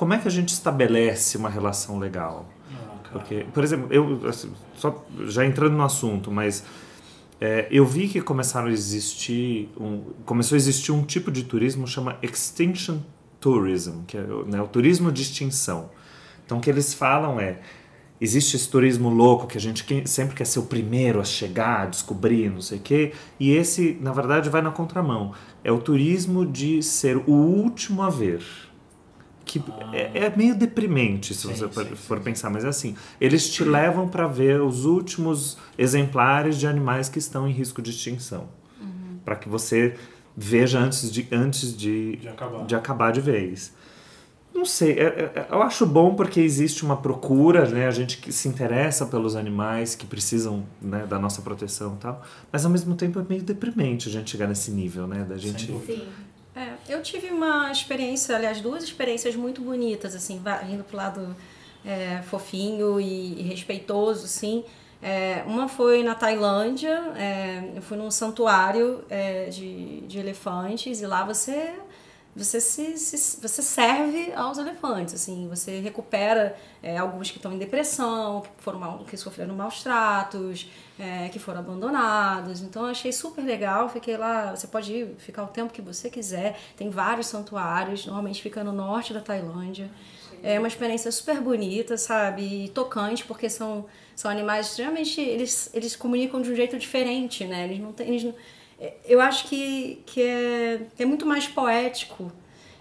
Como é que a gente estabelece uma relação legal? Ah. Porque, por exemplo, eu assim, só já entrando no assunto, mas é, eu vi que começaram a existir um, começou a existir um tipo de turismo chama extinction tourism, que é o- né, o turismo de extinção. Então, o que eles falam é existe esse turismo louco que a gente sempre quer ser o primeiro a chegar, a descobrir, não sei o quê. E esse, na verdade, vai na contramão. É o turismo de ser o último a ver. Que é, é meio deprimente se Sim, você for, sim, for sim, pensar, mas é assim, eles te levam para ver os últimos exemplares de animais que estão em risco de extinção, para que você veja antes de antes de, De acabar. de acabar de vez. Não sei, é- é- eu acho bom porque existe uma procura, né? A gente que se interessa pelos animais que precisam né, da nossa proteção e tal, mas ao mesmo tempo é meio deprimente a gente chegar nesse nível, né? Da gente. Sim. Eu tive uma experiência, aliás, duas experiências muito bonitas, assim, indo pro lado é, fofinho e, e respeitoso, assim. É, uma foi na Tailândia, é, eu fui num santuário é, de, de elefantes e lá você você se, se- você serve aos elefantes, assim, você recupera é, alguns que estão em depressão, que foram mal, que sofreram maus tratos, é, que foram abandonados. Então eu achei super legal, fiquei lá, você pode ir, ficar o tempo que você quiser. Tem vários santuários, normalmente fica no norte da Tailândia. É uma experiência super bonita, sabe? E tocante, porque são, são animais extremamente. Eles, eles comunicam de um jeito diferente, né? Eles não têm. Eles não, eu acho que, que é, é muito mais poético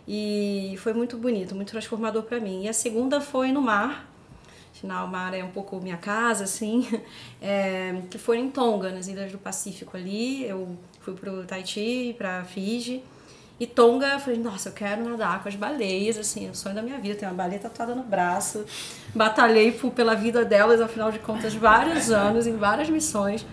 e foi muito bonito, muito transformador para mim. E a segunda foi no mar. Afinal, o mar é um pouco minha casa, assim, é, que foi em Tonga, nas Ilhas do Pacífico ali. Eu fui pro Tahiti, pra Fiji. E Tonga, eu falei, nossa, eu quero nadar com as baleias, assim, é o sonho da minha vida. Tem uma baleia tatuada no braço. Batalhei por- pela vida delas, afinal de contas, vários anos, em várias missões.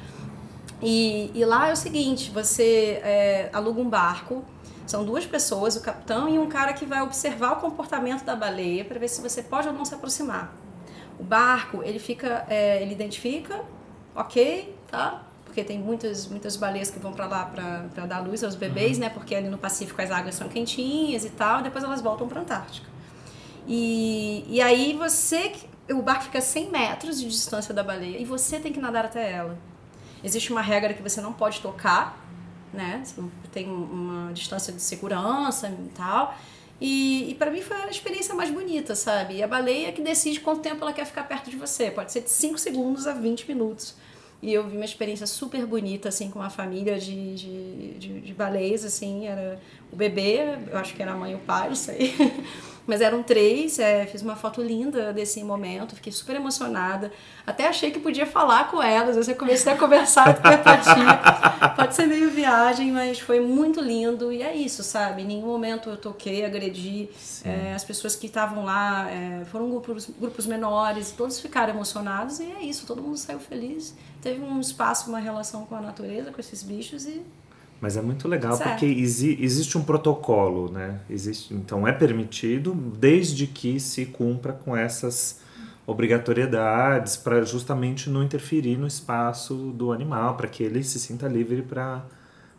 E, e lá é o seguinte, você é, aluga um barco, são duas pessoas, o capitão e um cara que vai observar o comportamento da baleia para ver se você pode ou não se aproximar. O barco, ele fica, é, ele identifica, ok, tá? Porque tem muitas, muitas baleias que vão para lá para dar luz aos bebês, né? Porque ali no Pacífico as águas são quentinhas e tal, e depois elas voltam para Antártica. E, e aí você, o barco fica a 100 metros de distância da baleia e você tem que nadar até ela. Existe uma regra que você não pode tocar, né? Tem uma distância de segurança e tal. E, e para mim foi a experiência mais bonita, sabe? E a baleia que decide quanto tempo ela quer ficar perto de você. Pode ser de 5 segundos a 20 minutos. E eu vi uma experiência super bonita, assim, com uma família de, de, de, de baleias, assim. Era o bebê, eu acho que era a mãe e o pai, não sei. Mas eram três, é, fiz uma foto linda desse momento, fiquei super emocionada. Até achei que podia falar com elas, eu comecei a conversar com empatia. Pode ser meio viagem, mas foi muito lindo. E é isso, sabe? Em nenhum momento eu toquei, agredi. É, as pessoas que estavam lá é, foram grupos, grupos menores, todos ficaram emocionados. E é isso, todo mundo saiu feliz. Teve um espaço, uma relação com a natureza, com esses bichos e Mas é muito legal Certo. porque exi- existe um protocolo, né? Existe, então é permitido desde que se cumpra com essas obrigatoriedades para justamente não interferir no espaço do animal, para que ele se sinta livre para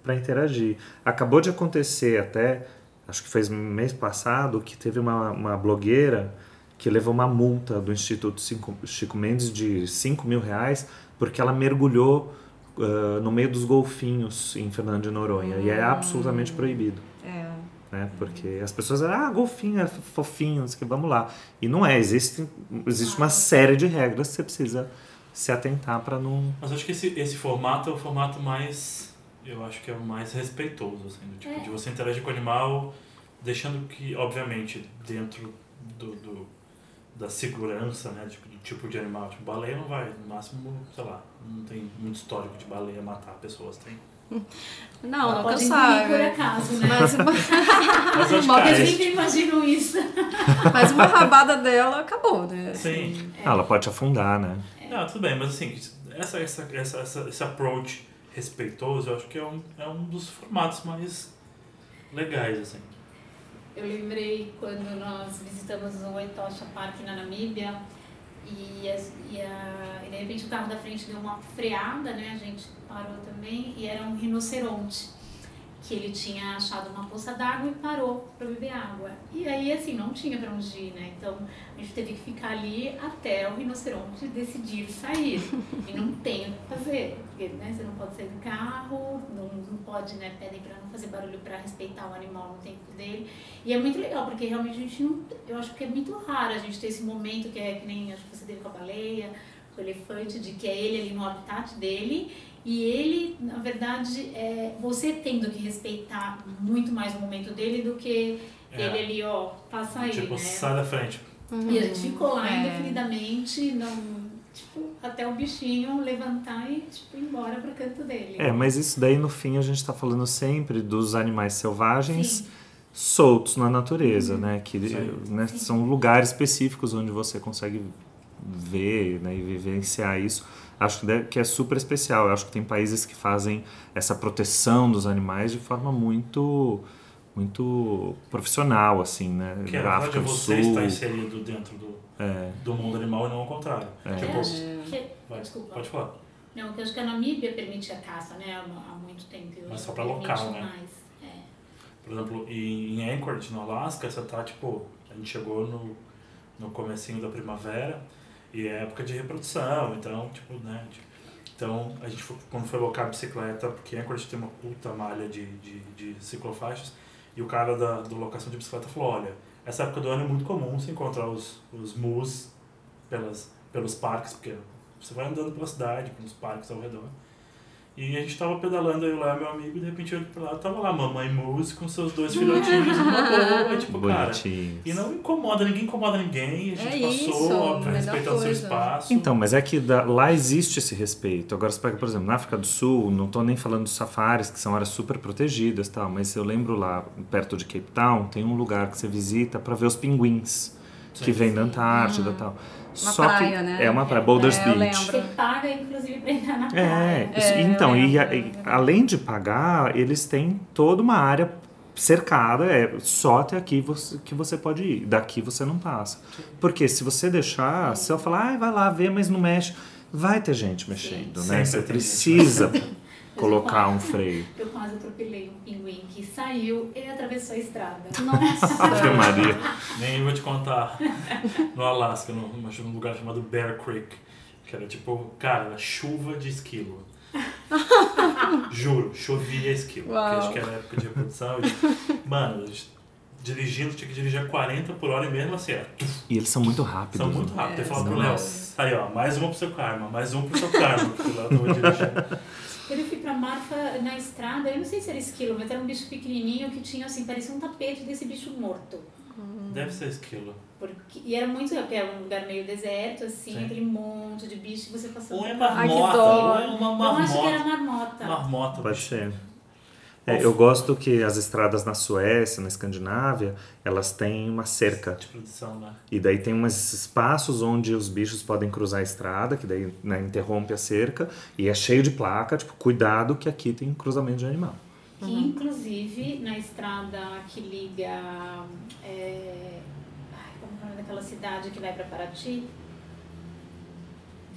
para interagir. Acabou de acontecer até, acho que fez mês passado, que teve uma, uma blogueira que levou uma multa do Instituto Cinco- Chico Mendes de 5 mil reais porque ela mergulhou ah, no meio dos golfinhos em Fernando de Noronha. E é absolutamente proibido. é, Né? Porque as pessoas dizem, ah, golfinho é fofinho, não sei o que, vamos lá. E não é, existe, existe uma série de regras que você precisa se atentar para não. Mas acho que esse, esse formato é o formato mais. Eu acho que é o mais respeitoso, assim, do tipo, É. de você interagir com o animal, deixando que, obviamente, dentro do, do- da segurança, né, tipo, tipo de animal. Tipo, baleia não vai, no máximo, sei lá, não tem muito histórico de baleia matar pessoas, tem. Não, não Pode que eu por saiba. acaso, né? Mas uma, Mas esse- sempre imagino isso. mas uma rabada dela acabou, né? Sim. Ah, ela pode te afundar, né? Não, tudo bem, mas assim, essa, essa, essa, essa, esse approach respeitoso, eu acho que é um, é um dos formatos mais legais, assim. Eu lembrei quando nós visitamos o Etosha Park na Namíbia e, as- e, a- e de repente o carro da frente deu uma freada, né? A gente parou também e era um rinoceronte. Que ele tinha achado uma poça d'água e parou para beber água. E aí, assim, não tinha para onde ir, né? Então, a gente teve que ficar ali até o rinoceronte decidir sair. E não tem o que fazer, porque né, você não pode sair do carro, não, não pode, né? Pedem para não fazer barulho para respeitar o animal no tempo dele. E é muito legal, porque realmente a gente não. Eu acho que é muito raro a gente ter esse momento que é que nem acho que você teve com a baleia, com o elefante, de que é ele ali no habitat dele e ele, na verdade, é você tendo que respeitar muito mais o momento dele do que É. ele ali, ó, passa aí, Tipo, né? sai da frente. E a gente ficou lá É. indefinidamente, não, tipo, até o bichinho levantar e, tipo, ir embora pro canto dele. É, mas isso daí no fim a gente tá falando sempre dos animais selvagens Sim. Uhum. soltos na natureza, né? Que Sim. né, são lugares específicos onde você consegue ver né, e vivenciar isso. Acho que, deve- que é super especial. Eu acho que tem países que fazem essa proteção dos animais de forma muito muito profissional, assim, né? Que Na verdade África do você Sul. está inserido dentro do, É, do mundo animal e não ao contrário. É, Tipo, acho que- vai, Desculpa. pode falar. Não, que eu acho que a Namíbia permite a caça, né, há, há muito tempo. Mas só permite local, né? mais. É. Por exemplo, em em Anchorage, no Alasca, você tá, tipo, a gente chegou no, no comecinho da primavera e é época de reprodução, então, tipo, né, então a gente foi, quando foi alocar a bicicleta, porque Anchorage tem uma puta malha de, de, de ciclofaixas, e o cara da, da locação de bicicleta falou, olha, essa época do ano é muito comum você encontrar os, os mus pelas, pelos parques, porque você vai andando pela cidade, pelos parques ao redor. E a gente tava pedalando aí lá, meu amigo, e de repente eu olhei pra lá, tava lá mamãe Moose com seus dois filhotinhos numa boa, e, tipo, cara. E não incomoda, ninguém incomoda ninguém, a gente É passou, isso, óbvio, respeitando seu coisa. espaço. Então, mas é que da- lá existe esse respeito. Agora você pega, por exemplo, na África do Sul, não tô nem falando dos safaris, que são áreas super protegidas e tal, mas eu lembro lá, perto de Cape Town, tem um lugar que você visita para ver os pinguins que Sim. vêm da Antártida e tal. Uma Só praia, que né? é uma praia, Boulders É, Beach. Você paga, inclusive, pra entrar na praia. É, isso- É, eu então, e, e além de pagar, eles têm toda uma área cercada, é só até aqui você, que você pode ir, daqui você não passa. Porque se você deixar, se eu falar, ah, vai lá ver, mas não mexe, vai ter gente mexendo, né? Sempre Você precisa colocar um freio. Eu quase atropelei um pinguim que saiu e atravessou a estrada. Ave Maria. Nem vou te contar. No Alasca, num, num lugar chamado Bear Creek. Que era tipo, cara, chuva de esquilo. Juro, chovia esquilo. Acho que era época de reprodução. Mano, a gente dirigindo, tinha que dirigir a 40 por hora e mesmo assim, era, E eles são muito rápidos. são muito né? rápidos. É, Eu falo são pro Léo, aí ó, mais uma pro seu karma, mais um pro seu karma. Porque lá eu tava dirigindo. Eu fui pra Marfa na estrada, eu não sei se era esquilo, mas era um bicho pequenininho que tinha assim, parecia um tapete desse bicho morto. Deve ser esquilo. Porque, e era muito, porque era um lugar meio deserto, assim, Sim. aquele monte de bicho, e você passando Ou é que marmota, ou é uma Eu acho que era marmota. marmota. Marmota. Pode ser. É, eu gosto que as estradas na Suécia, na Escandinávia, elas têm uma cerca. De produção, né? E daí tem uns espaços onde os bichos podem cruzar a estrada, que daí né, interrompe a cerca, e é cheio de placa, tipo, cuidado que aqui tem cruzamento de animal. Que inclusive na estrada que liga. É, ai, como é o nome daquela cidade que vai pra Paraty?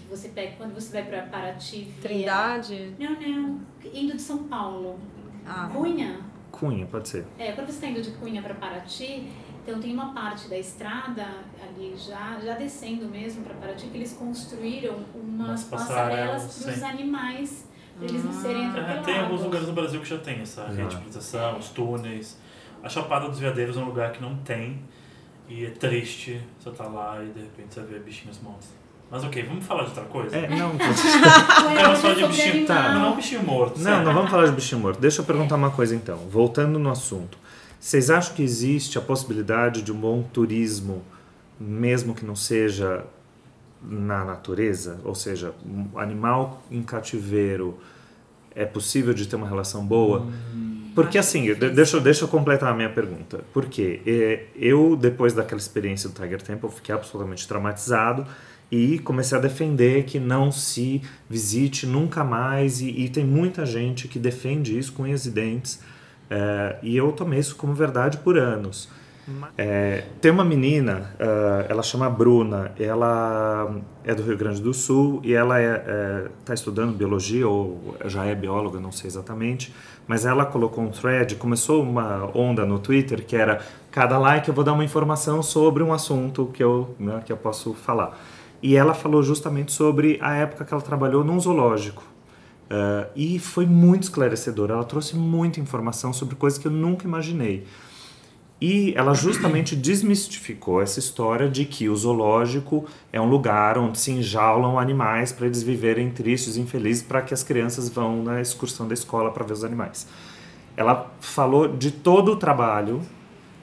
Você pega quando você vai pra Paraty via. Trindade. Não, não. Indo de São Paulo. Ah. Cunha. Cunha, pode ser. É, quando você está indo de Cunha para Paraty, então tem uma parte da estrada ali já, já descendo mesmo para Paraty que eles construíram umas Umas passarelas para os animais, para eles não serem É, atropelados. tem alguns lugares no Brasil que já tem essa Já. rede de proteção, os túneis. A Chapada dos Veadeiros é um lugar que não tem. E é triste você tá lá e de repente você vê bichinhos mortos. Mas ok, vamos falar de outra coisa? É, não, é de bichinho. tá. Não, não bichinho morto. não, sério. não vamos falar de bichinho morto. Deixa eu perguntar uma coisa então. Voltando no assunto. Vocês acham que existe a possibilidade de um bom turismo, mesmo que não seja na natureza? Ou seja, um animal em cativeiro é possível de ter uma relação boa? Porque Acho assim, deixa, eu- deixa eu completar a minha pergunta. Porque é, eu, depois daquela experiência do Tiger Temple, fiquei absolutamente traumatizado e comecei a defender que não se visite nunca mais. E, e tem muita gente que defende isso com unhas e dentes. é, e eu tomei isso como verdade por anos. É, tem uma menina, uh, ela chama Bruna, ela é do Rio Grande do Sul e ela está é, é, tá estudando biologia ou já é bióloga, não sei exatamente, mas ela colocou um thread, começou uma onda no Twitter que era cada like eu vou dar uma informação sobre um assunto que eu, né, que eu posso falar. E ela falou justamente sobre a época que ela trabalhou num zoológico. Uh, e foi muito esclarecedora. Ela trouxe muita informação sobre coisas que eu nunca imaginei. E ela justamente desmistificou essa história de que o zoológico é um lugar onde se enjaulam animais para eles viverem tristes e infelizes para que as crianças vão na excursão da escola para ver os animais. Ela falou de todo o trabalho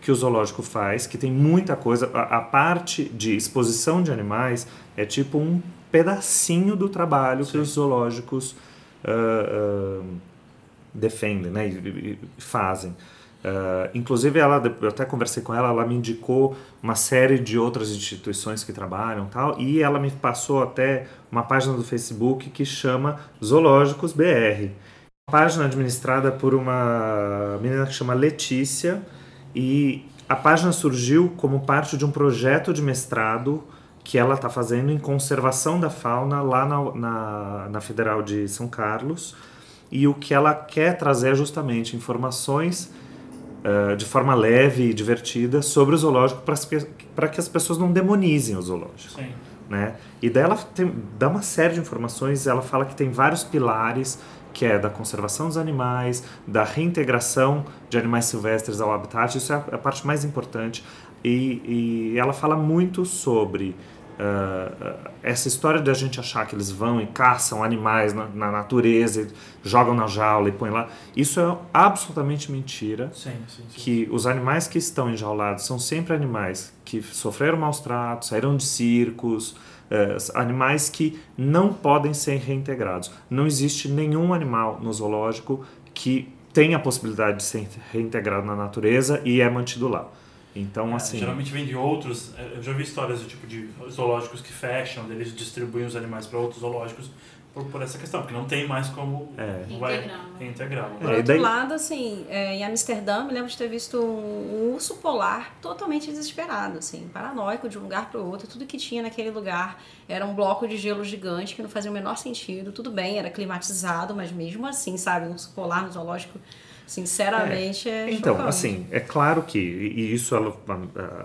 que o zoológico faz, que tem muita coisa. A, a parte de exposição de animais é tipo um pedacinho do trabalho Sim. que os zoológicos uh, uh, defendem né, e, e fazem. Uh, inclusive, ela, eu até conversei com ela, ela me indicou uma série de outras instituições que trabalham tal, e ela me passou até uma página do Facebook que chama Zoológicos BR. Uma página administrada por uma menina que chama Letícia, e a página surgiu como parte de um projeto de mestrado que ela está fazendo em conservação da fauna lá na, na, na Federal de São Carlos. E o que ela quer trazer é justamente informações uh, de forma leve e divertida sobre o zoológico para que as pessoas não demonizem o zoológico. Sim. Né? E daí ela tem, dá uma série de informações, ela fala que tem vários pilares, que é da conservação dos animais, da reintegração de animais silvestres ao habitat, isso é a, a parte mais importante. E, e ela fala muito sobre Uh, essa história de a gente achar que eles vão e caçam animais na, na, natureza, jogam na jaula e põem lá, isso é absolutamente mentira. Sim, sim, sim. Que os animais que estão enjaulados são sempre animais que sofreram maus tratos, saíram de circos, uh, animais que não podem ser reintegrados. Não existe nenhum animal no zoológico que tenha a possibilidade de ser reintegrado na natureza e é mantido lá. Então, é, assim. Geralmente vem de outros. É, eu já vi histórias do tipo de zoológicos que fecham, eles distribuem os animais para outros zoológicos por, por, essa questão, porque não tem mais como é. vai integrar. Por outro daí... lado, assim, é, em Amsterdã, me lembro de ter visto um, um, urso polar totalmente desesperado, assim, paranoico de um lugar para o outro. Tudo que tinha naquele lugar era um bloco de gelo gigante que não fazia o menor sentido. Tudo bem, era climatizado, mas mesmo assim, sabe, um urso polar no zoológico Sinceramente, é, é Então, chocante. assim, é claro que, e isso ela,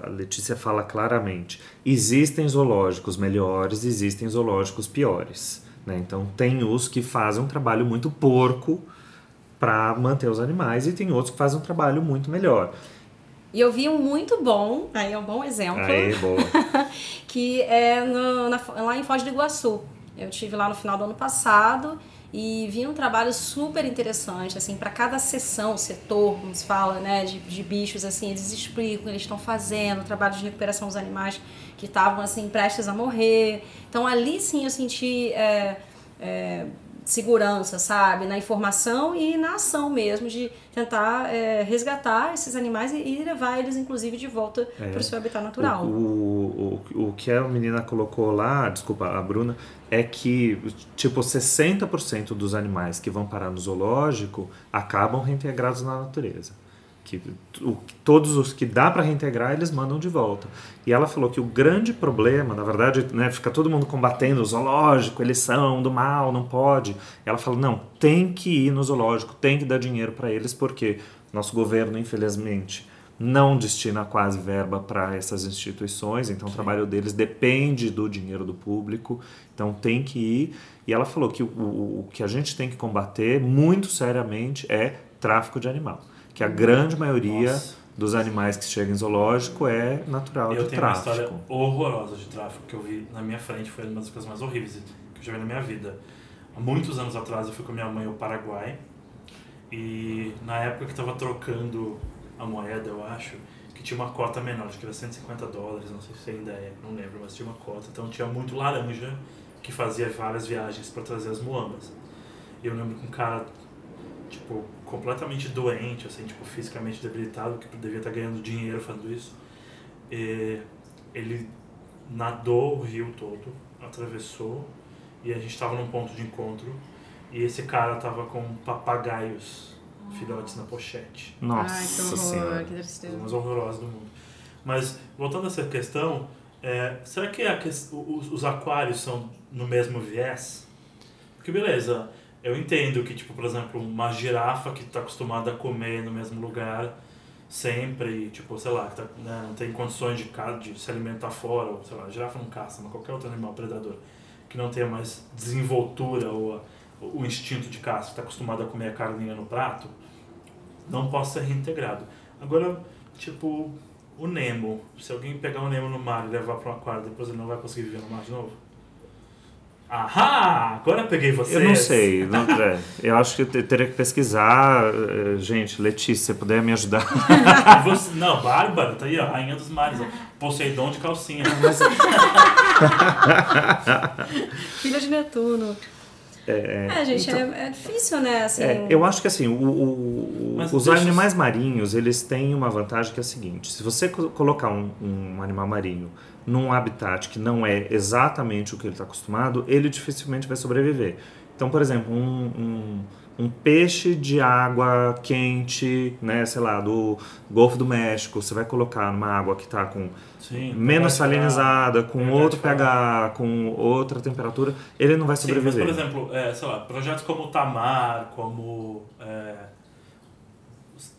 a Letícia fala claramente, existem zoológicos melhores, existem zoológicos piores. Né? Então, tem os que fazem um trabalho muito porco para manter os animais e tem outros que fazem um trabalho muito melhor. E eu vi um muito bom, aí é um bom exemplo, que é no, na, lá em Foz do Iguaçu. Eu tive lá no final do ano passado e vi um trabalho super interessante, assim, para cada sessão, setor, como se fala, né, de, de bichos, assim, eles explicam o que eles estão fazendo, trabalho de recuperação dos animais que estavam, assim, prestes a morrer. Então, ali, sim, eu senti é, é, segurança, sabe? Na informação e na ação mesmo, de tentar é, resgatar esses animais e, e, levar eles, inclusive, de volta é. para o seu habitat natural. O, o, o que a menina colocou lá, desculpa, a Bruna, é que, tipo, 60% dos animais que vão parar no zoológico acabam reintegrados na natureza que o, todos os que dá para reintegrar eles mandam de volta. E ela falou que o grande problema, na verdade, né, fica todo mundo combatendo o zoológico, eles são do mal, não pode. Ela falou: não, tem que ir no zoológico, tem que dar dinheiro para eles, porque nosso governo, infelizmente, não destina quase verba para essas instituições, então Sim. o trabalho deles depende do dinheiro do público, então tem que ir. E ela falou que o, o, o que a gente tem que combater muito seriamente é tráfico de animal que a grande maioria Nossa. dos animais que chegam em zoológico é natural eu de tráfico. Eu tenho uma história horrorosa de tráfico que eu vi na minha frente, foi uma das coisas mais horríveis que eu já vi na minha vida. Há muitos anos atrás eu fui com minha mãe ao Paraguai e na época que estava trocando a moeda, eu acho, que tinha uma cota menor, acho que era 150 dólares, não sei se ainda é, não lembro, mas tinha uma cota. Então tinha muito laranja que fazia várias viagens para trazer as muambas. E eu lembro que um cara tipo, completamente doente, assim, tipo, fisicamente debilitado, que devia estar ganhando dinheiro fazendo isso. E ele nadou o rio todo, atravessou, e a gente estava num ponto de encontro, e esse cara tava com papagaios filhotes na pochete. Nossa Ai, que horror, senhora. que tristeza. mais horrorosa do mundo. Mas, voltando a essa questão, é, será que a ques- os, os aquários são no mesmo viés? Porque, beleza, eu entendo que, tipo, por exemplo, uma girafa que está acostumada a comer no mesmo lugar sempre, tipo, sei lá, que tá, né, não tem condições de, de se alimentar fora, ou sei lá, a girafa não caça, mas qualquer outro animal predador que não tenha mais desenvoltura ou o instinto de caça, está acostumado a comer a carninha no prato, não possa ser reintegrado. Agora, tipo, o Nemo, se alguém pegar o Nemo no mar e levar para um aquário, depois ele não vai conseguir viver no mar de novo? Ahá! Agora eu peguei vocês! Eu não sei, não, é, eu acho que eu te- teria que pesquisar. eh, Gente, Letícia, se você puder me ajudar. Você- não, Bárbara, tá aí, ó, rainha dos mares, ó, Poseidon de calcinha. Filha de Netuno. É, gente, é, é difícil, né? Assim, É, eu acho que assim, o- o- os eu- animais marinhos, eles têm uma vantagem que é a seguinte, se você co- colocar um, um animal marinho num habitat que não é exatamente o que ele está acostumado, ele dificilmente vai sobreviver. Então, por exemplo, um, um, um peixe de água quente, né, sei lá, do Golfo do México, você vai colocar numa água que está com Sim, menos salinizada, com outro pH, com outra temperatura, ele não vai Sim, mas sobreviver. por exemplo, é, sei lá, projetos como o Tamar, como. É,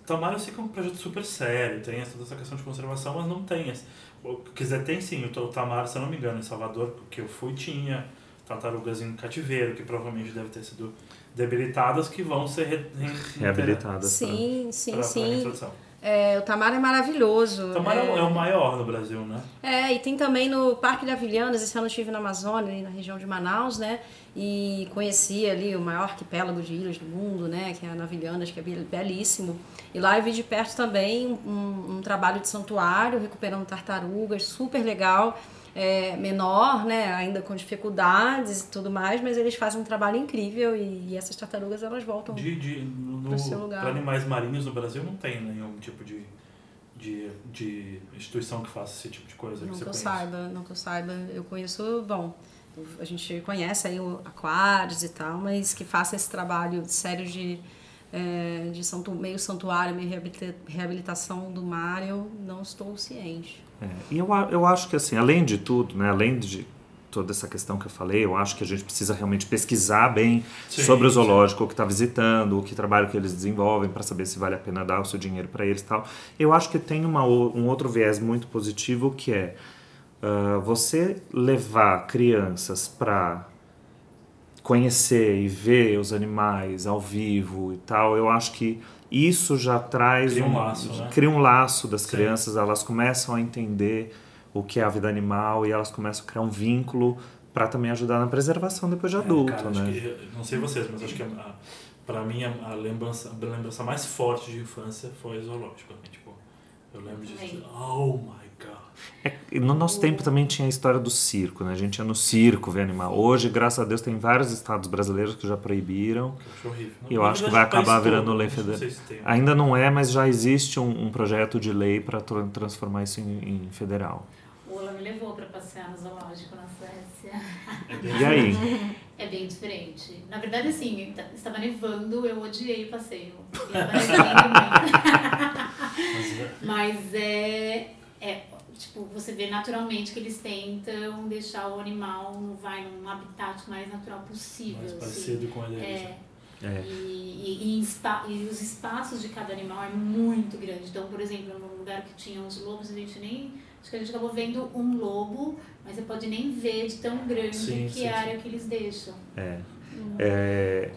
Tamar eu sei que é um projeto super sério, tem toda essa questão de conservação, mas não tem. esse- dizer, tem sim, o Tamar, se eu não me engano, em Salvador, que eu fui, tinha tartarugas em cativeiro, que provavelmente devem ter sido debilitadas, que vão ser re, re, Reabilitadas. sim, sim, pra, pra sim. reintrodução. É, o Tamar é maravilhoso. Tamar é, o- é, é o maior no Brasil, né? É, e tem também no Parque de Avilhanas, esse ano eu estive na Amazônia, ali na região de Manaus, né? E conheci ali o maior arquipélago de ilhas do mundo, né? Que é a Navilhanas, que é be- belíssimo. E lá eu vi de perto também um, um trabalho de santuário, recuperando tartarugas, super legal. É, menor, né? Ainda com dificuldades e tudo mais, mas eles fazem um trabalho incrível e, e essas tartarugas elas voltam. De, de, Pro seu lugar. para animais marinhos no Brasil não tem nenhum tipo de, de, de instituição que faça esse tipo de coisa Não que que eu conhece. saiba, não que eu saiba. Eu conheço, bom, a gente conhece aí o aquários e tal, mas que faça esse trabalho sério de, é, de santu, meio santuário, meio reabilita- reabilitação do mar, eu não estou ciente. É, e eu, eu acho que, assim, além de tudo, né, além de toda essa questão que eu falei, eu acho que a gente precisa realmente pesquisar bem Sim, sobre o sim. zoológico, o que está visitando, o que trabalho que eles desenvolvem, para saber se vale a pena dar o seu dinheiro para eles e tal. Eu acho que tem uma, um outro viés muito positivo que é ah, você levar crianças para conhecer e ver os animais ao vivo e tal, eu acho que isso já traz Cria um laço, né? cria um laço das Sim. crianças, elas começam a entender o que é a vida animal e elas começam a criar um vínculo para também ajudar na preservação depois de É, adulto, cara, acho né? que- não sei vocês, mas acho que a, a, pra mim a, a lembrança, a lembrança mais forte de infância foi zoológico. né? Tipo, eu lembro de oh my. É, no nosso tempo também tinha a história do circo, né? A gente ia no circo ver animal. Hoje, graças a Deus, tem vários estados brasileiros que já proibiram. Que eu acho horrível. E eu acho que vai acabar virando todo, lei federal. sei se tem. Ainda não é, mas já existe um, um projeto de lei para transformar isso em, em federal. O Ola me levou pra passear no zoológico na Suécia. É E aí? É bem diferente. Na verdade, assim, estava nevando, eu odiei o passeio. E. Mas é, é, tipo, você vê naturalmente que eles tentam deixar o animal vai num habitat mais natural possível. mais assim. parecido com ele. É, É. e, e, e e os espaços de cada animal é muito grande. Então, por exemplo, num lugar que tinha uns lobos, a gente nem. Acho que a gente acabou vendo um lobo, mas você pode nem ver de tão grande Sim, que sim, é a sim. área que eles deixam. É. É,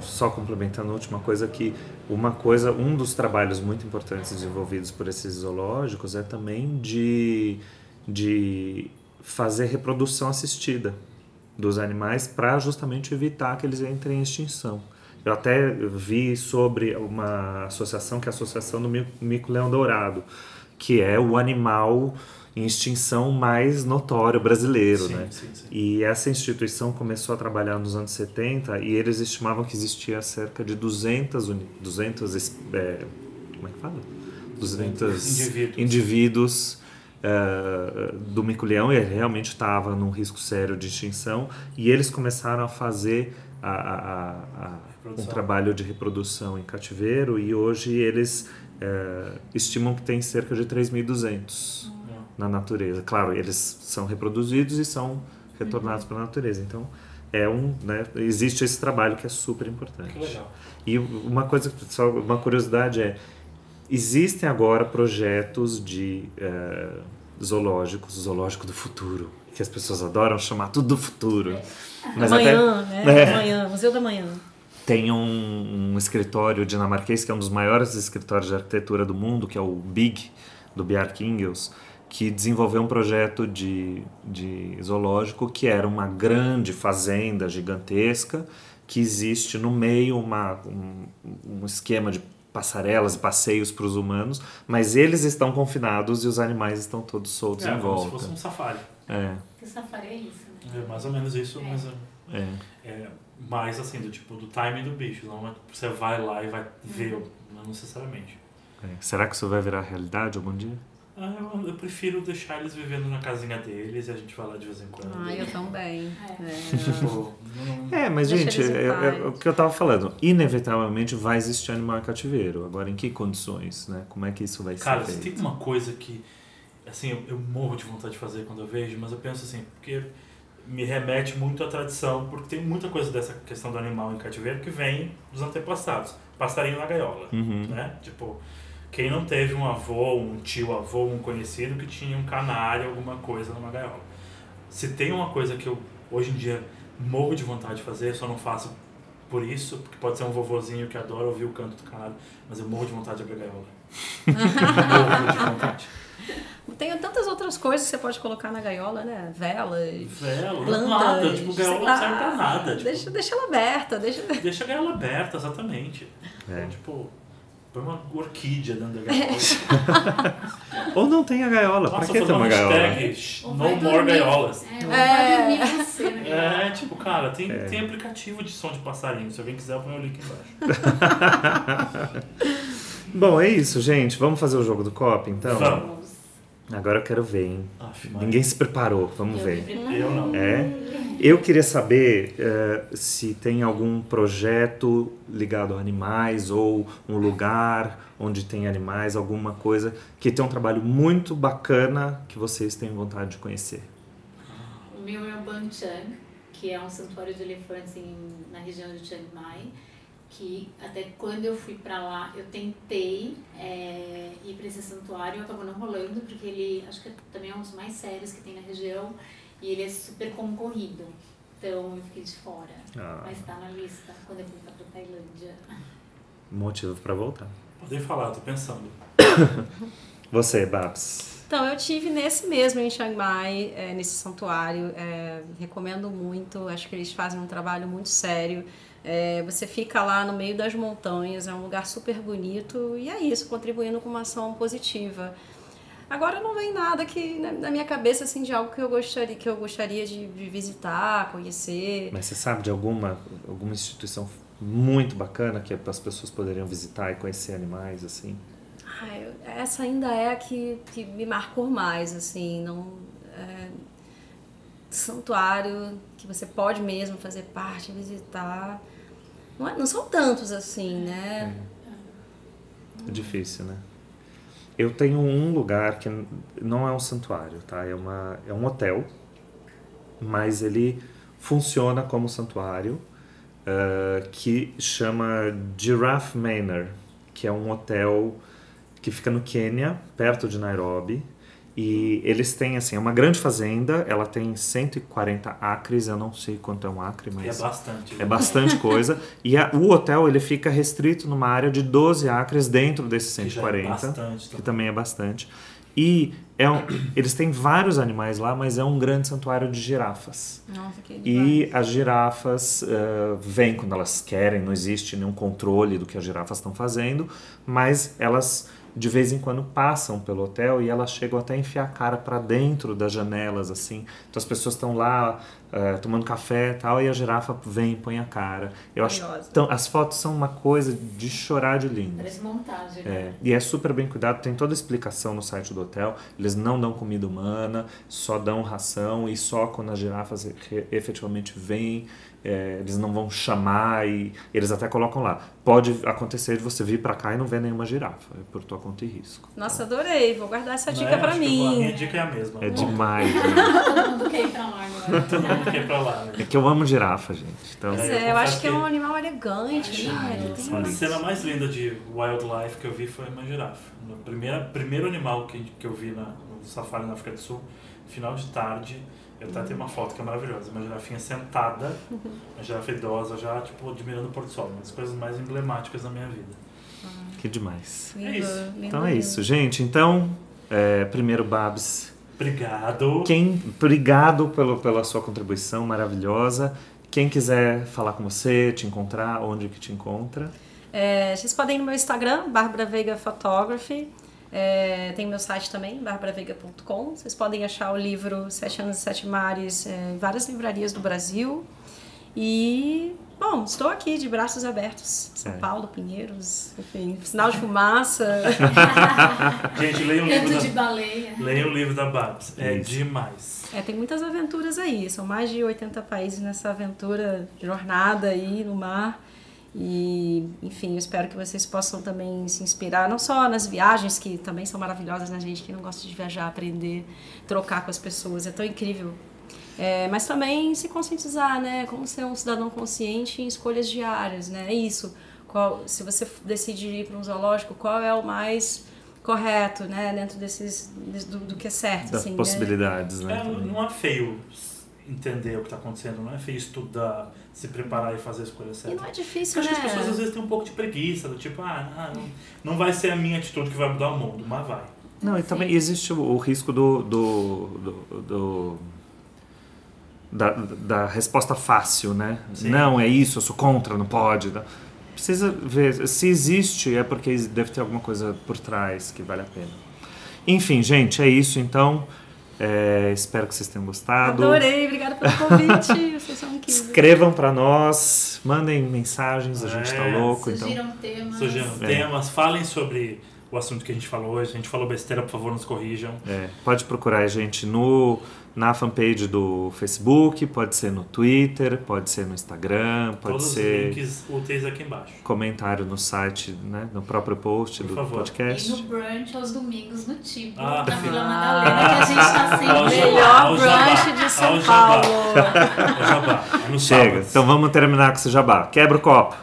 só complementando a última coisa que uma coisa, um dos trabalhos muito importantes desenvolvidos por esses zoológicos é também de, de fazer reprodução assistida dos animais para justamente evitar que eles entrem em extinção. Eu até vi sobre uma associação que é a Associação do Mi- Mico-Leão Dourado, que é o animal em extinção mais notório brasileiro, Sim, né? sim, sim. E essa instituição começou a trabalhar nos anos 70 e eles estimavam que existia cerca de 200, uni- 200 es- é, como é que fala? 200 Indivíduos. indivíduos eh, do mico-leão e ele realmente estava num risco sério de extinção e eles começaram a fazer a- a- a- um trabalho de reprodução em cativeiro e hoje eles é, estimam que tem cerca de 3.200 na natureza. Claro, eles são reproduzidos e são retornados para a natureza. Então, é um, né, existe esse trabalho que é super importante. Legal. E uma coisa, só uma curiosidade é, existem agora projetos de eh, zoológicos, zoológico do futuro, que as pessoas adoram chamar tudo do futuro. Mas Amanhã, né? É. Amanhã, Museu da Manhã. tem um, um escritório dinamarquês que é um dos maiores escritórios de arquitetura do mundo, que é o BIG, do Bjarke Ingels, que desenvolveu um projeto de, de zoológico que era uma grande fazenda gigantesca que existe no meio uma, um, um esquema de passarelas e passeios para os humanos, mas eles estão confinados e os animais estão todos soltos É, em como se volta. fosse um safari. É, Porque safari é isso, né? É mais ou menos isso, mas é, é. é mais assim, do tipo, do timing do bicho. Não é você vai lá e vai ver, não necessariamente. é. Será que isso vai virar realidade algum dia? Ah, eu, eu prefiro deixar eles vivendo na casinha deles e a gente vai lá de vez em quando. Ah, eu também. É. Tipo, não- É, mas Deixa gente, é, é, paz. o que eu tava falando, inevitavelmente vai existir animal em cativeiro. Agora, em que condições, né? Como é que isso vai Cara, ser se feito? tem uma coisa que, assim, eu, eu morro de vontade de fazer quando eu vejo, mas eu penso assim, porque me remete muito à tradição, porque tem muita coisa dessa questão do animal em cativeiro que vem dos antepassados. Passarinho na gaiola, Uhum. né? Tipo, quem não teve um avô, um tio avô, um conhecido que tinha um canário, alguma coisa numa gaiola. Se tem uma coisa que eu, hoje em dia, morro de vontade de fazer, só não faço por isso, porque pode ser um vovozinho que adora ouvir o canto do canário, mas eu morro de vontade de abrir a gaiola. morro de vontade. Tem tantas outras coisas que você pode colocar na gaiola, né? Velas, Vela, plantas. nada, tipo, gaiola não serve pra nada. Tipo, Deixa, deixa ela aberta, deixa... deixa a gaiola aberta, exatamente. É. Então, tipo, põe uma orquídea dentro da gaiola. Ou não tem a gaiola, Nossa, pra que ter uma gaiola? hashtag, "Shh, Ou no more dormir- gaiolas. É, É. vai dormir você, né? É, tipo, cara, tem, É. tem aplicativo de som de passarinho. Se alguém quiser, eu ponho o link embaixo. Bom, é isso, gente. Vamos fazer o jogo do copo, então? Vamos. Agora eu quero ver, hein? Aff. Ninguém se preparou, vamos Eu ver. Eu não. É? Eu queria saber eh, se tem algum projeto ligado a animais ou um lugar onde tem animais, alguma coisa que tem um trabalho muito bacana que vocês têm vontade de conhecer. O meu é o Banchang, que é um santuário de elefantes em, na região de Chiang Mai, que até quando eu fui pra lá, eu tentei é, ir pra esse santuário, acabou não rolando, porque ele, acho que também é um dos mais sérios que tem na região, e ele é super concorrido. Então eu fiquei de fora. Ah. Mas tá na lista quando eu fui pra Tailândia. Motivo para voltar. Podem falar, tô pensando. Você, Babs. Então, eu tive nesse mesmo em Chiang Mai, é, nesse santuário. é, recomendo muito, acho que eles fazem um trabalho muito sério. É, você fica lá no meio das montanhas, é um lugar super bonito e é isso, contribuindo com uma ação positiva. Agora não vem nada que na, na minha cabeça assim de algo que eu gostaria que eu gostaria de, visitar, conhecer. Mas você sabe de alguma, alguma instituição muito bacana que as pessoas poderiam visitar e conhecer animais, assim? Eu- essa ainda é a que, que me marcou mais, assim, não é, santuário que você pode mesmo fazer parte, visitar. Não, é- não são tantos assim, né? É difícil, né? Eu tenho um lugar que não é um santuário, tá? É, uma, é um hotel, mas ele funciona como santuário, eh, que chama Giraffe Manor, que é um hotel que fica no Quênia, perto de Nairobi. E eles têm, assim, é uma grande fazenda, ela tem 140 acres, eu não sei quanto é um acre, É mas... bastante. É bastante coisa. E a- o hotel ele fica restrito numa área de 12 acres dentro desses Que já é 140, bastante que também. é bastante. E é um- eles têm vários animais lá, mas é um grande santuário de girafas. Nossa, que E as girafas eh, vêm quando elas querem, não existe nenhum controle do que as girafas estão fazendo, mas elas de vez em quando passam pelo hotel e elas chegam até a enfiar a cara para dentro das janelas, assim. Então as pessoas estão lá eh, tomando café e tal, e a girafa vem e põe a cara. Eu acho Curiosa. tão, as fotos são uma coisa de chorar de lindo. Parece montagem, né? É, e é super bem cuidado, tem toda a explicação no site do hotel. Eles não dão comida humana, só dão ração e só quando as girafas efetivamente vêm, é, eles não vão chamar e eles até colocam lá. Pode acontecer de você vir pra cá e não ver nenhuma girafa, é por tua conta e risco. Nossa, adorei. Vou guardar essa dica é? pra Acho que A minha mim. dica é a mesma. É Bom, demais, né? Todo mundo quer ir pra lá agora. Todo mundo quer ir pra lá, né? É que eu amo girafa, gente. Então, Pois É, eu é, eu acho confesso que é que- um animal elegante, Ai, né? A cena mais linda de wildlife que eu vi foi uma girafa. O primeiro, primeiro animal que, que eu vi na, no safari na África do Sul, final de tarde, eu até tenho uma foto que é maravilhosa, uma girafinha sentada, uma girafa idosa já, tipo, admirando o pôr do sol, uma das coisas mais emblemáticas da minha vida. que demais. lindo, É isso. lindo, Então é lindo. isso, gente. Então, é, primeiro, Babs, Obrigado. Quem, obrigado pelo, pela sua contribuição maravilhosa. Quem quiser falar com você, te encontrar, onde que te encontra? É, vocês podem ir no meu Instagram, Bárbara Veiga Photography. É, tem meu site também, barbaraveiga.com. Vocês podem achar o livro Sete Anos e Sete Mares é, em várias livrarias do Brasil. E, bom, estou aqui de braços abertos. São É. Paulo, Pinheiros, enfim, sinal de fumaça. Gente, leia o livro Canto de da, baleia. leia o livro da Babs. É Isso. demais. É, tem muitas aventuras aí. São mais de 80 países nessa aventura, jornada aí no mar. E, enfim, eu espero que vocês possam também se inspirar, não só nas viagens, que também são maravilhosas, né, gente? Quem não gosta de viajar, aprender, trocar com as pessoas, é tão incrível. É, mas também se conscientizar, né? Como ser um cidadão consciente em escolhas diárias, né? É isso. Qual, se você decide ir para um zoológico, qual é o mais correto, né? Dentro desses, des- do, do que é certo, Das assim, né? possibilidades, né? É, também. não é feio entender o que está acontecendo, não é feio estudar, se preparar e fazer a escolha E certa. não é Eu difícil, acho né? que as pessoas às vezes têm um pouco de preguiça, do tipo, ah, ah, não, não vai ser a minha atitude que vai mudar o mundo, mas vai. Não, e também existe o, o risco do, do, do, do- da, da resposta fácil, né? Sim. Não, é isso, eu sou contra, não pode. Não. Precisa ver, se existe, é porque deve ter alguma coisa por trás que vale a pena. Enfim, gente, é isso então. É, espero que vocês tenham gostado. Adorei, obrigada pelo convite. Vocês são incríveis. Escrevam pra nós, mandem mensagens, a gente tá É, louco, então. Surgiram temas. Surgiram É. temas, falem sobre o assunto que a gente falou hoje. A gente falou besteira, por favor, nos corrijam. É, pode procurar a gente no, na fanpage do Facebook, pode ser no Twitter, pode ser no Instagram, pode Todos ser os links úteis aqui embaixo. comentário no site, né, no próprio post Por do favor. E podcast. no brunch aos domingos no Tipo, Ah, na. Vila Madalena, que a gente tá sempre. jabá, Melhor jabá, brunch de São jabá. Paulo. O jabá, é Chega, então vamos terminar com esse jabá. Quebra o copo.